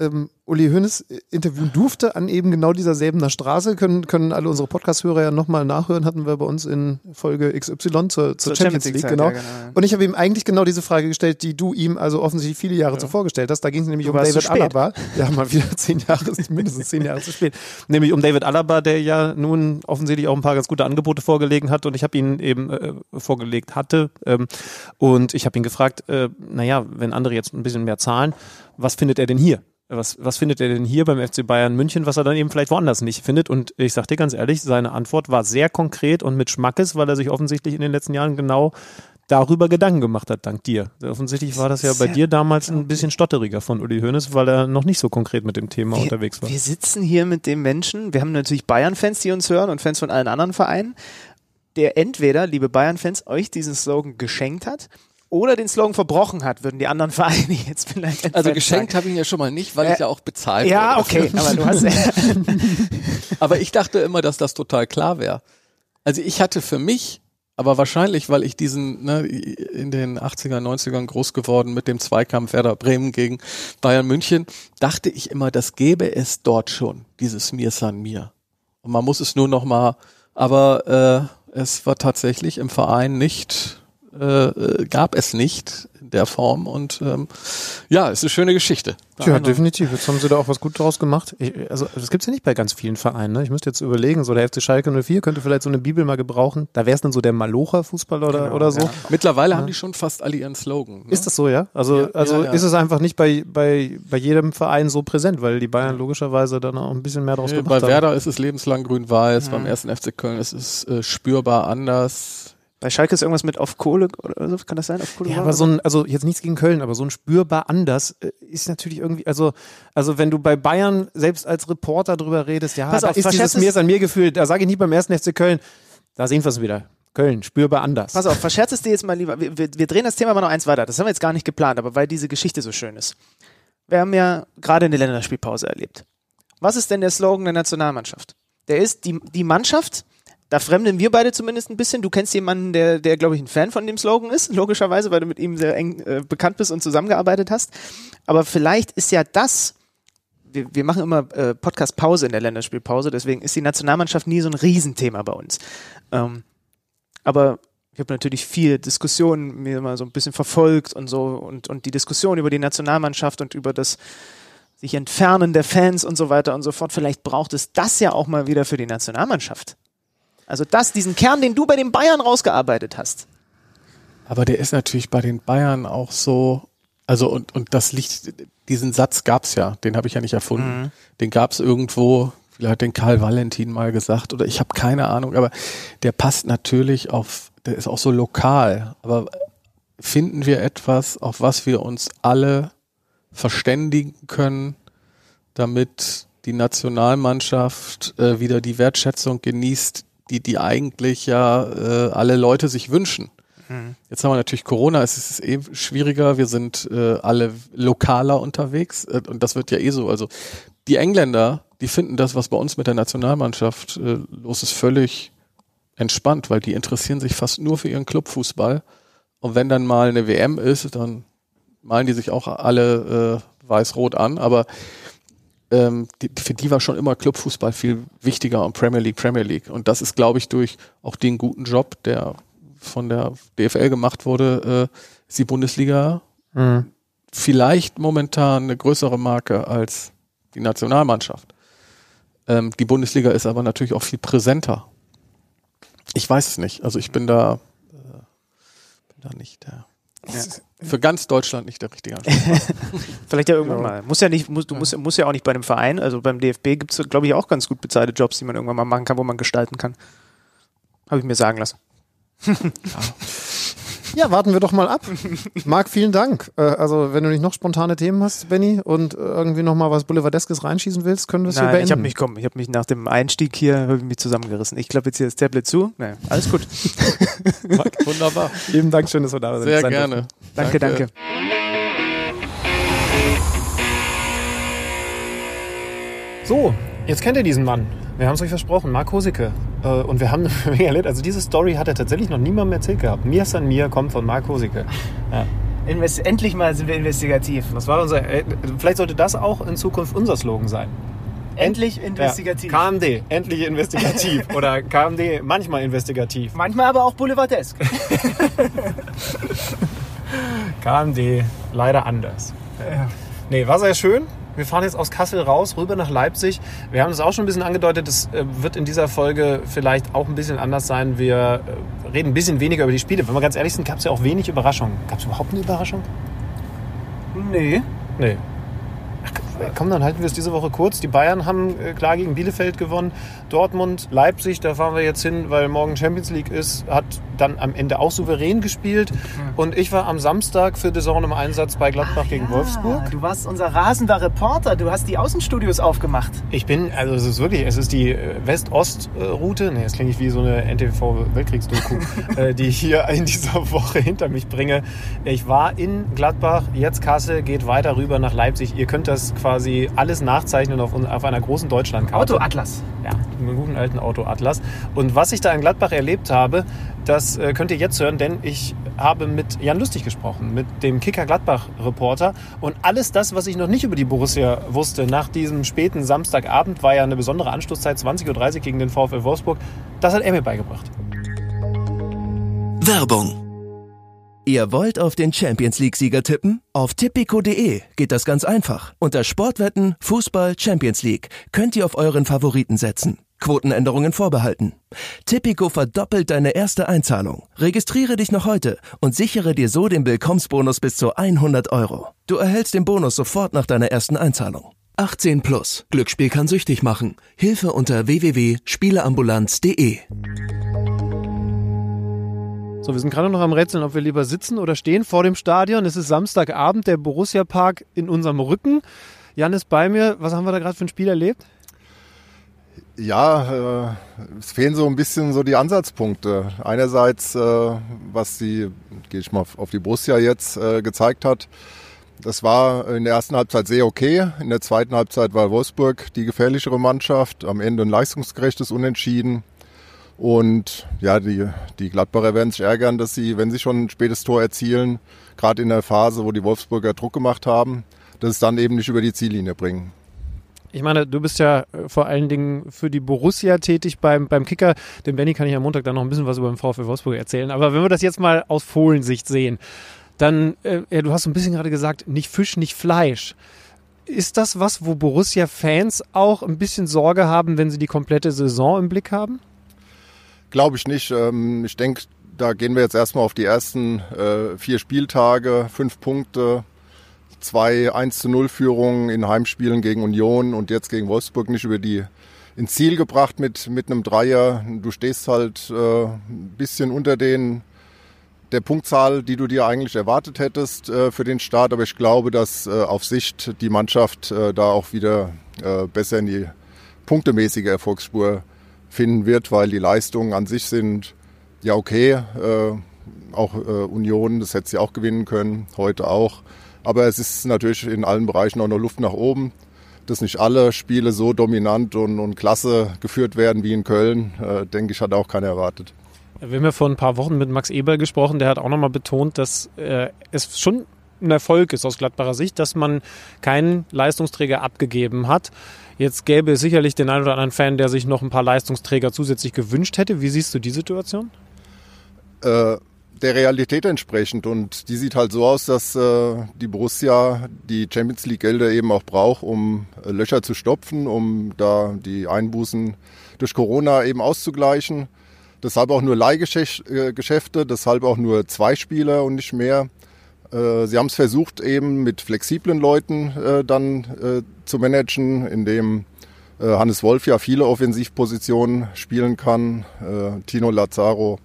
D: ähm, Uli Hoeneß äh, interviewen durfte an eben genau dieser Säbener Straße. Können, können alle unsere Podcast-Hörer ja nochmal nachhören, hatten wir bei uns in Folge XY zur, zur,
C: Zur
D: Champions,
C: Champions
D: League,
C: League-Zeit,
D: genau.
C: ja, genau, ja.
D: Und ich habe ihm eigentlich genau diese Frage gestellt, die du ihm also offensichtlich viele Jahre zuvor gestellt hast. Da ging es nämlich
C: Du
D: um David. Alaba. Ja, mal wieder zehn Jahre, mindestens zehn Jahre zu spät. Nämlich um David Alaba, der ja nun offensichtlich auch ein paar ganz gute Angebote vorgelegen hat und ich habe ihn eben äh, vorgelegt hatte. Ähm, und ich habe ihn gefragt, äh, naja, wenn andere jetzt ein bisschen mehr zahlen, was findet er denn hier? Was, was findet er denn hier beim FC Bayern München, was er dann eben vielleicht woanders nicht findet? Und ich sag dir ganz ehrlich, seine Antwort war sehr konkret und mit Schmackes, weil er sich offensichtlich in den letzten Jahren genau darüber Gedanken gemacht hat, dank dir. Offensichtlich war das ja bei dir damals ein bisschen stotteriger von Uli Hoeneß, weil er noch nicht so konkret mit dem Thema unterwegs war.
C: Wir sitzen hier mit dem Menschen, wir haben natürlich Bayern-Fans, die uns hören und Fans von allen anderen Vereinen, der entweder, liebe Bayern-Fans, euch diesen Slogan geschenkt hat oder den Slogan verbrochen hat, würden die anderen Vereine jetzt vielleicht
A: also geschenkt habe ich ihn ja schon mal nicht, weil
C: Äh,
A: ich ja auch bezahlt
C: Ja, okay, aber du hast
A: Aber ich dachte immer, dass das total klar wäre. Also ich hatte für mich, aber wahrscheinlich, weil ich diesen ne, in den 80er, 90ern groß geworden mit dem Zweikampf Werder Bremen gegen Bayern München, dachte ich immer, das gäbe es dort schon, dieses Mir san mir. Und man muss es nur noch mal, aber äh, es war tatsächlich im Verein nicht, äh, äh, gab es nicht in der Form und ähm, ja, es ist eine schöne Geschichte.
D: Tja, definitiv. Jetzt haben sie da auch was gut draus gemacht. Ich, also, das gibt's ja nicht bei ganz vielen Vereinen. Ne? Ich müsste jetzt überlegen, so der FC Schalke 04 könnte vielleicht so eine Bibel mal gebrauchen. Da wäre es dann so der Malocher-Fußball oder, oder so.
A: Mittlerweile haben die schon fast alle ihren Slogan. Ne?
D: Ist das so, ja? Also,
A: Ja,
D: also
A: ja, ja.
D: ist es einfach nicht bei, bei, bei jedem Verein so präsent, weil die Bayern logischerweise dann auch ein bisschen mehr draus
A: Nee,
D: gemacht
A: bei
D: haben.
A: Werder ist es lebenslang grün-weiß, beim ersten FC Köln ist es äh, spürbar anders.
C: Bei Schalke ist irgendwas mit auf Kohle oder so, kann das sein? Auf Kohle
D: Ja, aber so ein, also jetzt nichts gegen Köln, aber so ein spürbar anders äh, ist natürlich irgendwie, also, also wenn du bei Bayern selbst als Reporter drüber redest, ja,
C: Pass auf,
D: ist dieses Mir ist an mir Gefühl, da sage ich nicht beim ersten FC Köln, da sehen wir es wieder. Köln, spürbar anders.
C: Pass auf, verscherz es dir jetzt mal lieber. Wir, wir, wir drehen das Thema mal noch eins weiter. Das haben wir jetzt gar nicht geplant, aber weil diese Geschichte so schön ist. Wir haben ja gerade eine Länderspielpause erlebt. Was ist denn der Slogan der Nationalmannschaft? Der ist die, die Mannschaft, da fremden wir beide zumindest ein bisschen. Du kennst jemanden, der, der glaube ich, ein Fan von dem Slogan ist, logischerweise, weil du mit ihm sehr eng äh, bekannt bist und zusammengearbeitet hast. Aber vielleicht ist ja das, wir, wir machen immer äh, Podcast-Pause in der Länderspielpause, deswegen ist die Nationalmannschaft nie so ein Riesenthema bei uns. Ähm, aber ich habe natürlich viel Diskussionen mir mal so ein bisschen verfolgt und so und, und die Diskussion über die Nationalmannschaft und über das sich entfernen der Fans und so weiter und so fort. Vielleicht braucht es das ja auch mal wieder für die Nationalmannschaft. Also das, diesen Kern, den du bei den Bayern rausgearbeitet hast.
A: Aber der ist natürlich bei den Bayern auch so, also und, und das liegt, diesen Satz gab's ja, den habe ich ja nicht erfunden. Den gab's irgendwo, vielleicht hat den Karl Valentin mal gesagt oder ich habe keine Ahnung, aber der passt natürlich auf, der ist auch so lokal. Aber finden wir etwas, auf was wir uns alle verständigen können, damit die Nationalmannschaft äh, wieder die Wertschätzung genießt, die die eigentlich ja äh, alle Leute sich wünschen. Jetzt haben wir natürlich Corona, es ist eh schwieriger, wir sind äh, alle lokaler unterwegs äh, und das wird ja eh so. Also die Engländer, die finden das, was bei uns mit der Nationalmannschaft äh, los ist, völlig entspannt, weil die interessieren sich fast nur für ihren Clubfußball. Und wenn dann mal eine WM ist, dann malen die sich auch alle äh, weiß-rot an, aber ähm, die, für die war schon immer Clubfußball viel wichtiger und Premier League, Premier League. Und das ist, glaube ich, durch auch den guten Job, der von der DFL gemacht wurde, äh, ist die Bundesliga
D: Mhm.
A: vielleicht momentan eine größere Marke als die Nationalmannschaft. Ähm, die Bundesliga ist aber natürlich auch viel präsenter. Ich weiß es nicht. Also ich bin da, äh, bin da nicht der. Für ganz Deutschland nicht der richtige Ansprechpartner.
C: Vielleicht ja irgendwann mal. Muss ja nicht, muss, du musst, musst ja auch nicht bei einem Verein. Also beim DFB gibt es, glaube ich, auch ganz gut bezahlte Jobs, die man irgendwann mal machen kann, wo man gestalten kann. Habe ich mir sagen lassen.
D: Ja, warten wir doch mal ab. Marc, vielen Dank. Äh, also, wenn du nicht noch spontane Themen hast, Benny, und äh, irgendwie noch mal was Boulevardeskes reinschießen willst, können wir es hier beenden.
C: ich habe mich, komm, ich habe mich nach dem Einstieg hier mich zusammengerissen. Ich klappe jetzt hier das Tablet zu. Nee, alles gut.
A: Wunderbar.
D: Lieben Dank, schön, dass wir da sind.
A: Sehr gerne.
C: Danke, danke.
E: So, jetzt kennt ihr diesen Mann. Wir haben es euch versprochen, Marc Hoseke. Äh, Und wir haben eine Menge erlebt. Also diese Story hat er tatsächlich noch niemandem erzählt gehabt. Mir san mir kommt von Marc Hoseke. Ja.
F: Endlich mal sind wir investigativ.
E: Das war unser. äh, Vielleicht sollte das auch in Zukunft unser Slogan sein.
F: Endlich investigativ.
E: Ja. KMD, endlich investigativ. Oder KMD, manchmal investigativ.
F: Manchmal aber auch Boulevardesk.
E: KMD, leider anders. Nee, war sehr schön. Wir fahren jetzt aus Kassel raus, rüber nach Leipzig. Wir haben es auch schon ein bisschen angedeutet, es äh, wird in dieser Folge vielleicht auch ein bisschen anders sein. Wir äh, reden ein bisschen weniger über die Spiele. Wenn wir ganz ehrlich sind, gab es ja auch wenig Überraschungen. Gab es überhaupt eine Überraschung?
F: Nee.
E: Nee. Ach, komm, dann halten wir es diese Woche kurz. Die Bayern haben äh, klar gegen Bielefeld gewonnen. Dortmund, Leipzig, da fahren wir jetzt hin, weil morgen Champions League ist, hat dann am Ende auch souverän gespielt. Und ich war am Samstag für The Zone im Einsatz bei Gladbach gegen Wolfsburg.
F: Ah, du warst unser rasender Reporter. Du hast die Außenstudios aufgemacht.
E: Ich bin, also es ist wirklich, es ist die äh, West-Ost-Route, nee, das klingt nicht wie so eine NTV-Weltkriegsdoku, äh, die ich hier in dieser Woche hinter mich bringe. Ich war in Gladbach, jetzt Kassel, geht weiter rüber nach Leipzig. Ihr könnt das quasi alles nachzeichnen auf, auf einer großen Deutschlandkarte.
F: Autoatlas.
E: Ja, einen guten alten Auto-Atlas. Und was ich da in Gladbach erlebt habe, das äh, könnt ihr jetzt hören, denn ich habe mit Jan Lustig gesprochen, mit dem Kicker Gladbach-Reporter. Und alles das, was ich noch nicht über die Borussia wusste, nach diesem späten Samstagabend, war ja eine besondere Anstoßzeit, 20.30 Uhr gegen den VfL Wolfsburg, das hat er mir beigebracht.
B: Werbung. Ihr wollt auf den Champions League-Sieger tippen? Auf tipico.de geht das ganz einfach. Unter Sportwetten, Fußball, Champions League könnt ihr auf euren Favoriten setzen. Quotenänderungen vorbehalten. Tipico verdoppelt deine erste Einzahlung. Registriere dich noch heute und sichere dir so den Willkommensbonus bis zu 100 Euro. Du erhältst den Bonus sofort nach deiner ersten Einzahlung. 18 plus. Glücksspiel kann süchtig machen. Hilfe unter www.spieleambulanz.de.
D: So, wir sind gerade noch am Rätseln, ob wir lieber sitzen oder stehen vor dem Stadion. Es ist Samstagabend, der Borussia Park in unserem Rücken. Jan ist bei mir. Was haben wir da gerade für ein Spiel erlebt?
G: Ja, äh, es fehlen so ein bisschen so die Ansatzpunkte. Einerseits, äh, was die, gehe ich mal auf- die Borussia jetzt äh, gezeigt hat, das war in der ersten Halbzeit sehr okay. In der zweiten Halbzeit war Wolfsburg die gefährlichere Mannschaft. Am Ende ein leistungsgerechtes Unentschieden. Und ja, die, die Gladbacher werden sich ärgern, dass sie, wenn sie schon ein spätes Tor erzielen, gerade in der Phase, wo die Wolfsburger Druck gemacht haben, dass es dann eben nicht über die Ziellinie bringen.
D: Ich meine, du bist ja äh, vor allen Dingen für die Borussia tätig beim, beim Kicker. Dem Benny kann ich am Montag dann noch ein bisschen was über den VfL Wolfsburg erzählen. Aber wenn wir das jetzt mal aus Fohlensicht sehen, dann, äh, ja, du hast ein bisschen gerade gesagt, nicht Fisch, nicht Fleisch. Ist das was, wo Borussia-Fans auch ein bisschen Sorge haben, wenn sie die komplette Saison im Blick haben?
G: Glaube ich nicht. Ähm, Ich denke, da gehen wir jetzt erstmal auf die ersten äh, vier Spieltage, fünf Punkte, zwei 1 zu 0 Führungen in Heimspielen gegen Union und jetzt gegen Wolfsburg nicht über die ins Ziel gebracht mit, mit einem Dreier. Du stehst halt äh, ein bisschen unter den der Punktzahl, die du dir eigentlich erwartet hättest äh, für den Start, aber ich glaube, dass äh, auf Sicht die Mannschaft äh, da auch wieder besser in die punktemäßige Erfolgsspur finden wird, weil die Leistungen an sich sind ja okay. Äh, auch äh, Union, das hätte sie auch gewinnen können, heute auch. Aber es ist natürlich in allen Bereichen auch noch Luft nach oben. Dass nicht alle Spiele so dominant und, und klasse geführt werden wie in Köln, äh, denke ich, hat auch keiner erwartet.
D: Wir haben ja vor ein paar Wochen mit Max Eberl gesprochen, der hat auch nochmal betont, dass äh, es schon ein Erfolg ist aus Gladbacher Sicht, dass man keinen Leistungsträger abgegeben hat. Jetzt gäbe es sicherlich den einen oder anderen Fan, der sich noch ein paar Leistungsträger zusätzlich gewünscht hätte. Wie siehst du die Situation?
G: Äh, der Realität entsprechend. Und die sieht halt so aus, dass äh, die Borussia die Champions League Gelder eben auch braucht, um äh, Löcher zu stopfen, um da die Einbußen durch Corona eben auszugleichen. Deshalb auch nur Leihgeschäfte, deshalb auch nur zwei Spieler und nicht mehr. Äh, sie haben es versucht, eben mit flexiblen Leuten äh, dann äh, zu managen, indem äh, Hannes Wolf ja viele Offensivpositionen spielen kann. Äh, Tino Lazaro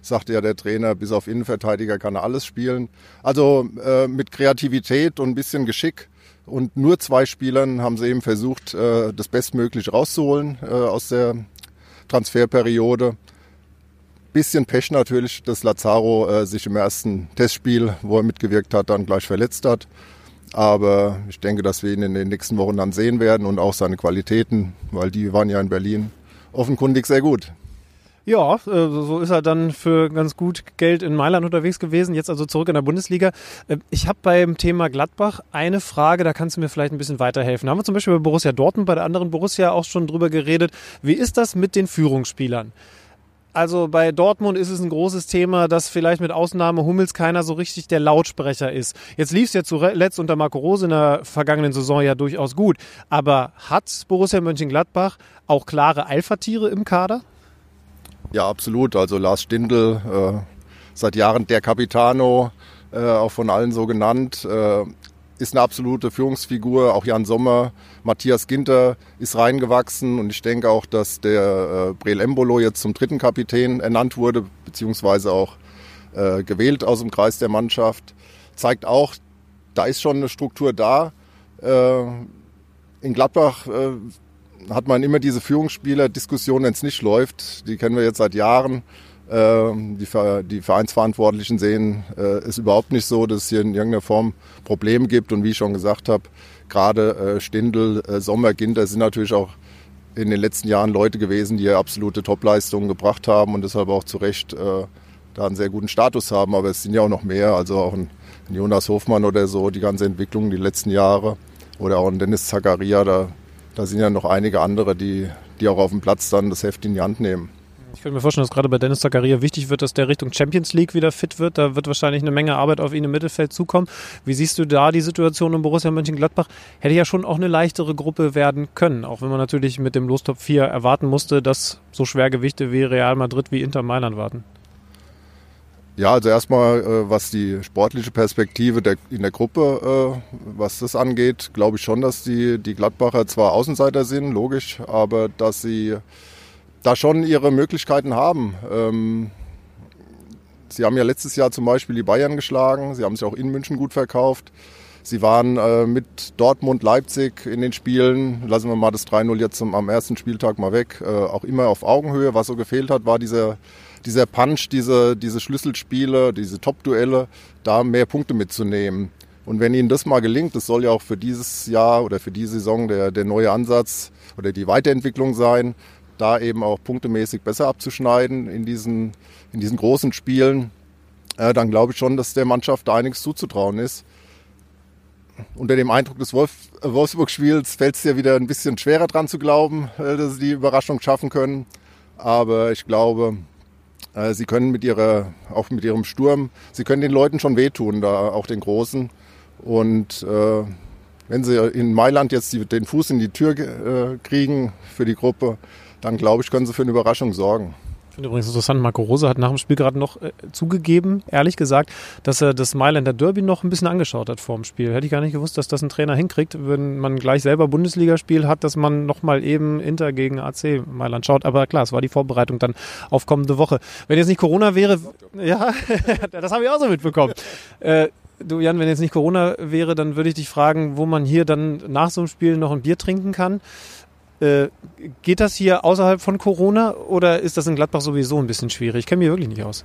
G: sagte ja der Trainer, bis auf Innenverteidiger kann er alles spielen. Also äh, mit Kreativität und ein bisschen Geschick und nur zwei Spielern haben sie eben versucht, äh, das Bestmögliche rauszuholen äh, aus der Transferperiode. Bisschen Pech natürlich, dass Lazaro äh, sich im ersten Testspiel, wo er mitgewirkt hat, dann gleich verletzt hat. Aber ich denke, dass wir ihn in den nächsten Wochen dann sehen werden und auch seine Qualitäten, weil die waren ja in Berlin offenkundig sehr gut.
D: Ja, äh, so ist er dann für ganz gut Geld in Mailand unterwegs gewesen, jetzt also zurück in der Bundesliga. Äh, ich habe beim Thema Gladbach eine Frage, da kannst du mir vielleicht ein bisschen weiterhelfen. Da haben wir zum Beispiel bei Borussia Dortmund, bei der anderen Borussia auch schon drüber geredet. Wie ist das mit den Führungsspielern? Also bei Dortmund ist es ein großes Thema, dass vielleicht mit Ausnahme Hummels keiner so richtig der Lautsprecher ist. Jetzt lief es ja zuletzt unter Marco Rose in der vergangenen Saison ja durchaus gut. Aber hat Borussia Mönchengladbach auch klare Alpha-Tiere im Kader?
G: Ja, absolut. Also Lars Stindl, äh, seit Jahren der Capitano, äh, auch von allen so genannt, äh, ist eine absolute Führungsfigur. Auch Jan Sommer, Matthias Ginter ist reingewachsen und ich denke auch, dass der äh, Breel Embolo jetzt zum dritten Kapitän ernannt wurde, beziehungsweise auch äh, gewählt aus dem Kreis der Mannschaft. Zeigt auch, da ist schon eine Struktur da. Äh, in Gladbach äh, hat man immer diese Führungsspieler-Diskussion, wenn es nicht läuft. Die kennen wir jetzt seit Jahren. Ähm, die, die Vereinsverantwortlichen sehen äh, es überhaupt nicht so, dass es hier in irgendeiner Form Probleme gibt. Und wie ich schon gesagt habe, gerade äh, Stindl, äh, Sommer, Ginter sind natürlich auch in den letzten Jahren Leute gewesen, die absolute Topleistungen gebracht haben und deshalb auch zu Recht da einen sehr guten Status haben. Aber es sind ja auch noch mehr, also auch ein Jonas Hofmann oder so, die ganze Entwicklung die letzten Jahre oder auch ein Dennis Zakaria, da da sind ja noch einige andere, die, die auch auf dem Platz dann das Heft in die Hand nehmen.
D: Ich könnte mir vorstellen, dass gerade bei Dennis Zakaria wichtig wird, dass der Richtung Champions League wieder fit wird. Da wird wahrscheinlich eine Menge Arbeit auf ihn im Mittelfeld zukommen. Wie siehst du da die Situation in Borussia Mönchengladbach? Hätte ja schon auch eine leichtere Gruppe werden können, auch wenn man natürlich mit dem Lostop 4 erwarten musste, dass so Schwergewichte wie Real Madrid wie Inter Mailand warten.
G: Ja, also erstmal, äh, was die sportliche Perspektive der, in der Gruppe, äh, was das angeht, glaube ich schon, dass die, die Gladbacher zwar Außenseiter sind, logisch, aber dass sie da schon ihre Möglichkeiten haben. Ähm, sie haben ja letztes Jahr zum Beispiel die Bayern geschlagen, sie haben sich auch in München gut verkauft. Sie waren äh, mit Dortmund, Leipzig in den Spielen, lassen wir mal das 3-0 jetzt zum, am ersten Spieltag mal weg, äh, auch immer auf Augenhöhe. Was so gefehlt hat, war dieser dieser Punch, diese, diese Schlüsselspiele, diese Top-Duelle, da mehr Punkte mitzunehmen. Und wenn Ihnen das mal gelingt, das soll ja auch für dieses Jahr oder für die Saison der, der neue Ansatz oder die Weiterentwicklung sein, da eben auch punktemäßig besser abzuschneiden in diesen, in diesen großen Spielen, äh, dann glaube ich schon, dass der Mannschaft da einiges zuzutrauen ist. Unter dem Eindruck des Wolf, Wolfsburg-Spiels fällt es ja wieder ein bisschen schwerer dran zu glauben, äh, dass sie die Überraschung schaffen können. Aber ich glaube, äh, sie können mit ihrer, auch mit ihrem Sturm, sie können den Leuten schon wehtun, da auch den Großen. Und äh, wenn sie in Mailand jetzt die, den Fuß in die Tür äh, kriegen für die Gruppe, dann glaube ich, können sie für eine Überraschung sorgen.
D: Ich finde übrigens interessant, Marco Rose hat nach dem Spiel gerade noch äh, zugegeben, ehrlich gesagt, dass er das Mailänder Derby noch ein bisschen angeschaut hat vor dem Spiel. Hätte ich gar nicht gewusst, dass das ein Trainer hinkriegt, wenn man gleich selber Bundesligaspiel hat, dass man nochmal eben Inter gegen AC Mailand schaut. Aber klar, es war die Vorbereitung dann auf kommende Woche. Wenn jetzt nicht Corona wäre, ja, das habe ich auch so mitbekommen. Äh, du Jan, wenn jetzt nicht Corona wäre, dann würde ich dich fragen, wo man hier dann nach so einem Spiel noch ein Bier trinken kann. Äh, geht das hier außerhalb von Corona oder ist das in Gladbach sowieso ein bisschen schwierig? Ich kenne mich wirklich nicht aus.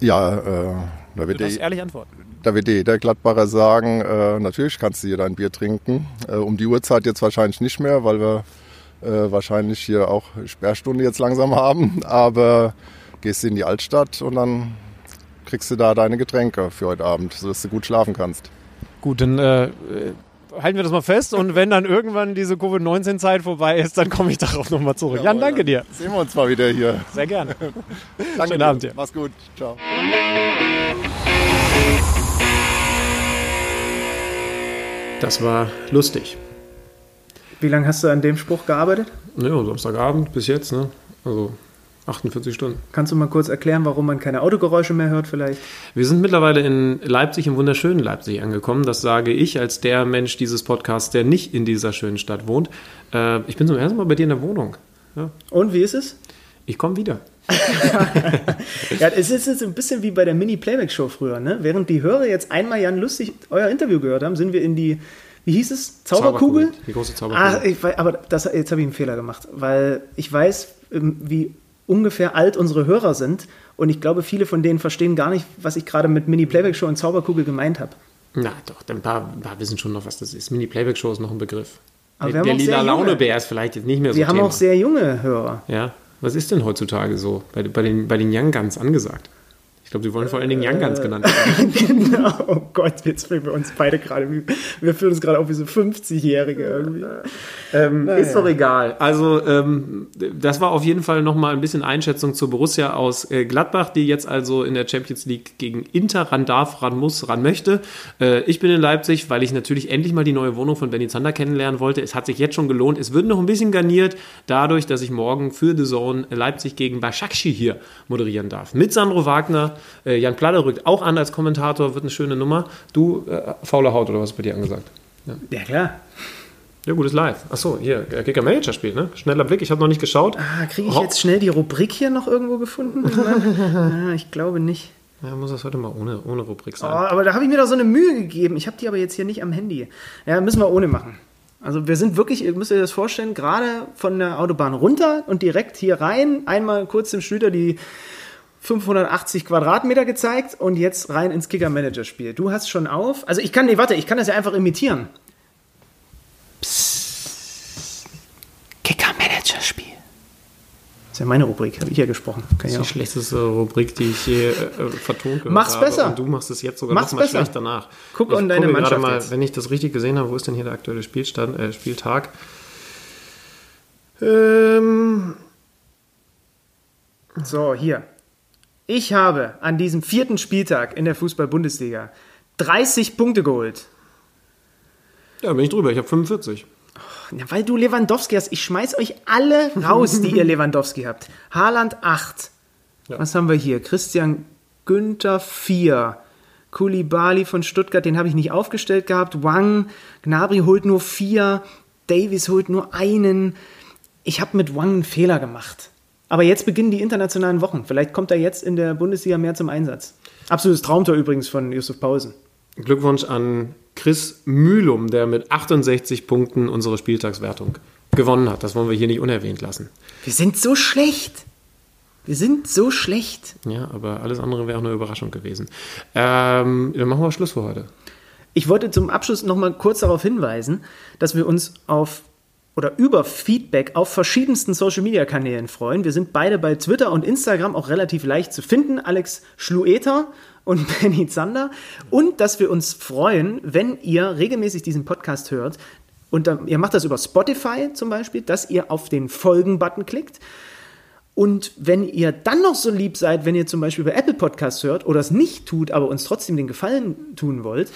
G: Ja, äh, da wird,
D: die, ehrlich antworten.
G: da wird jeder Gladbacher sagen, äh, natürlich kannst du hier dein Bier trinken. Äh, um die Uhrzeit jetzt wahrscheinlich nicht mehr, weil wir äh, wahrscheinlich hier auch Sperrstunde jetzt langsam haben. Aber gehst du in die Altstadt und dann kriegst du da deine Getränke für heute Abend, sodass du gut schlafen kannst.
D: Gut, dann äh, halten wir das mal fest und wenn dann irgendwann diese Covid-19-Zeit vorbei ist, dann komme ich darauf nochmal zurück. Jan, danke dir.
G: Sehen wir uns mal wieder hier.
D: Sehr gerne.
G: Danke
D: Schönen
G: dir.
D: Abend dir.
G: Mach's gut. Ciao.
D: Das war lustig.
C: Wie lange hast du an dem Spruch gearbeitet?
D: Ja, Samstagabend bis jetzt, ne? Also 48 Stunden.
C: Kannst du mal kurz erklären, warum man keine Autogeräusche mehr hört vielleicht?
D: Wir sind mittlerweile in Leipzig, im wunderschönen Leipzig angekommen. Das sage ich als der Mensch dieses Podcasts, der nicht in dieser schönen Stadt wohnt. Äh, ich bin zum ersten Mal bei dir in der Wohnung. Ja,
C: Und wie ist es?
D: ich komme wieder.
C: Ja, es ist jetzt ein bisschen wie bei der Mini-Playback-Show früher, ne? Während die Hörer jetzt einmal Jan lustig euer Interview gehört haben, sind wir in die, wie hieß es? Zauberkugel?
D: Die große Zauberkugel.
C: Ah, ich aber das, jetzt habe ich einen Fehler gemacht, weil ich weiß, ähm, wie ungefähr alt unsere Hörer sind und ich glaube, viele von denen verstehen gar nicht, was ich gerade mit Mini-Playback-Show und Zauberkugel gemeint habe.
D: Na doch, ein paar, ein paar wissen schon noch, was das ist. Mini-Playback-Show ist noch ein Begriff.
C: Aber wir
D: der
C: haben
D: der lila Launebär ist vielleicht jetzt nicht mehr so
C: Wir haben
D: Thema.
C: auch sehr junge Hörer.
D: ja, was ist denn heutzutage so bei, bei, den, bei den Young Guns angesagt? Ich glaube, sie wollen vor allen Dingen Young Guns genannt werden.
C: genau. Oh Gott, jetzt fühlen wir uns beide gerade, wie, wir fühlen uns gerade auch wie so 50-Jährige irgendwie.
D: Ähm, Ist doch egal. Also ähm, das war auf jeden Fall nochmal ein bisschen Einschätzung zur Borussia aus äh, Gladbach, die jetzt also in der Champions League gegen Inter ran darf, ran muss, ran möchte. Äh, ich bin in Leipzig, weil ich natürlich endlich mal die neue Wohnung von Benny Zander kennenlernen wollte. Es hat sich jetzt schon gelohnt. Es wird noch ein bisschen garniert dadurch, dass ich morgen für The Zone Leipzig gegen Başakşehir hier moderieren darf. Mit Sandro Wagner. Äh, Jan Platte rückt auch an als Kommentator, wird eine schöne Nummer. Du, äh, faule Haut oder was ist bei dir angesagt?
C: Ja, klar.
D: Ja, gutes Live. Achso, hier, äh, Kicker Manager spielt, ne? Schneller Blick, ich habe noch nicht geschaut.
C: Ah, kriege ich
D: Ho-
C: jetzt schnell die Rubrik hier noch irgendwo gefunden? ah, ich glaube nicht.
D: Ja, muss das heute mal ohne, ohne Rubrik
C: Oh,
D: sein.
C: aber da habe ich mir doch so eine Mühe gegeben. Ich habe die aber jetzt hier nicht am Handy. Ja, müssen wir ohne machen. Also wir sind wirklich, ihr müsst euch das vorstellen, gerade von der Autobahn runter und direkt hier rein. Einmal kurz dem Schlüter die 580 Quadratmeter gezeigt und jetzt rein ins Kicker-Manager-Spiel. Du hast schon auf. Also ich kann, nee, warte, ich kann das ja einfach imitieren. Kicker-Manager-Spiel. Das ist ja meine Rubrik, habe ich ja gesprochen. Kann
D: Das ist
C: auch.
D: die schlechteste Rubrik, die ich je äh, vertont gehört
C: Mach's
D: habe.
C: besser.
D: Und du machst es jetzt sogar
C: Mach's
D: noch mal
C: besser.
D: schlechter nach.
C: Guck
D: ich
C: an deine Mannschaft
D: mal,
C: jetzt.
D: wenn ich das richtig gesehen habe, wo ist denn hier der aktuelle Spielstand, äh, Spieltag? Ähm,
C: So, hier. Ich habe an diesem vierten Spieltag in der Fußball-Bundesliga 30 Punkte geholt.
D: ja, bin ich drüber. Ich habe 45.
C: Ja, weil du Lewandowski hast. Ich schmeiß euch alle raus, die ihr Lewandowski habt. Haaland 8.
D: Ja.
C: Was haben wir hier? Christian Günther 4. Kulibali von Stuttgart, den habe ich nicht aufgestellt gehabt. Wang, Gnabry holt nur 4. Davies holt nur einen. Ich habe mit Wang einen Fehler gemacht. Aber jetzt beginnen die internationalen Wochen. Vielleicht kommt er jetzt in der Bundesliga mehr zum Einsatz. Absolutes Traumtor übrigens von Yusuf Pausen.
D: Glückwunsch an Chris Mühlum, der mit 68 Punkten unsere Spieltagswertung gewonnen hat. Das wollen wir hier nicht unerwähnt lassen.
C: Wir sind so schlecht. Wir sind so schlecht.
D: Ja, aber alles andere wäre auch eine Überraschung gewesen. Ähm, dann machen wir Schluss für heute.
C: Ich wollte zum Abschluss noch mal kurz darauf hinweisen, dass wir uns auf oder über Feedback auf verschiedensten Social Media Kanälen freuen. Wir sind beide bei Twitter und Instagram auch relativ leicht zu finden. Alex Schlueter und Benny Zander. Und dass wir uns freuen, wenn ihr regelmäßig diesen Podcast hört. Und ihr macht das über Spotify zum Beispiel, dass ihr auf den Folgen-Button klickt. Und wenn ihr dann noch so lieb seid, wenn ihr zum Beispiel bei Apple Podcasts hört oder es nicht tut, aber uns trotzdem den Gefallen tun wollt,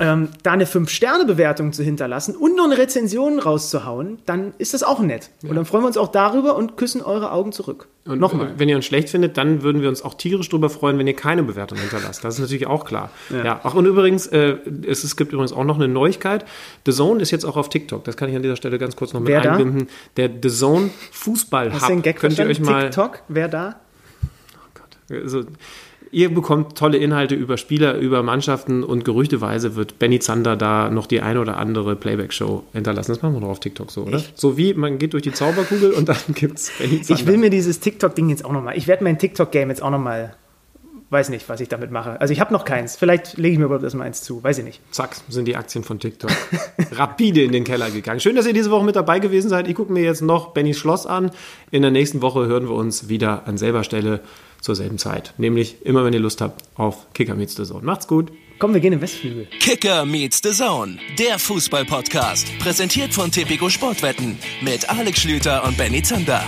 C: ähm, da eine 5-Sterne-Bewertung zu hinterlassen und noch eine Rezension rauszuhauen, dann ist das auch nett. Und dann freuen wir uns auch darüber und küssen eure Augen zurück.
D: Und
C: Nochmal.
D: Wenn ihr uns schlecht findet, dann würden wir uns auch tierisch drüber freuen, wenn ihr keine Bewertung hinterlasst. Das ist natürlich auch klar. Ja. Ach, und übrigens, äh, es, es gibt übrigens auch noch eine Neuigkeit. The Zone ist jetzt auch auf TikTok. Das kann ich an dieser Stelle ganz kurz noch mit
C: Wer da?
D: einbinden. Der The Zone Fußball Hub. Könnt ihr euch
C: verstanden?
D: Mal
C: TikTok, wer da?
D: Also, ihr bekommt tolle Inhalte über Spieler, über Mannschaften und gerüchteweise wird Benny Zander da noch die eine oder andere Playback-Show hinterlassen. Das machen wir doch auf TikTok so, oder? So wie man geht durch die Zauberkugel und dann gibt's Benny Zander.
C: Ich will mir dieses TikTok-Ding jetzt auch nochmal, ich werde mein TikTok-Game jetzt auch nochmal weiß nicht, was ich damit mache. Also ich habe noch keins. Vielleicht lege ich mir überhaupt erstmal eins zu. Weiß ich nicht.
D: Zack, sind die Aktien von TikTok rapide in den Keller gegangen. Schön, dass ihr diese Woche mit dabei gewesen seid. Ich gucke mir jetzt noch Bennys Schloss an. In der nächsten Woche hören wir uns wieder an selber Stelle zur selben Zeit. Nämlich immer, wenn ihr Lust habt, auf Kicker Meets the Zone. Macht's gut.
C: Komm, wir gehen im Westflügel.
B: Kicker meets the Zone, der Fußball-Podcast. Präsentiert von Tipico Sportwetten mit Alex Schlüter und Benny Zander.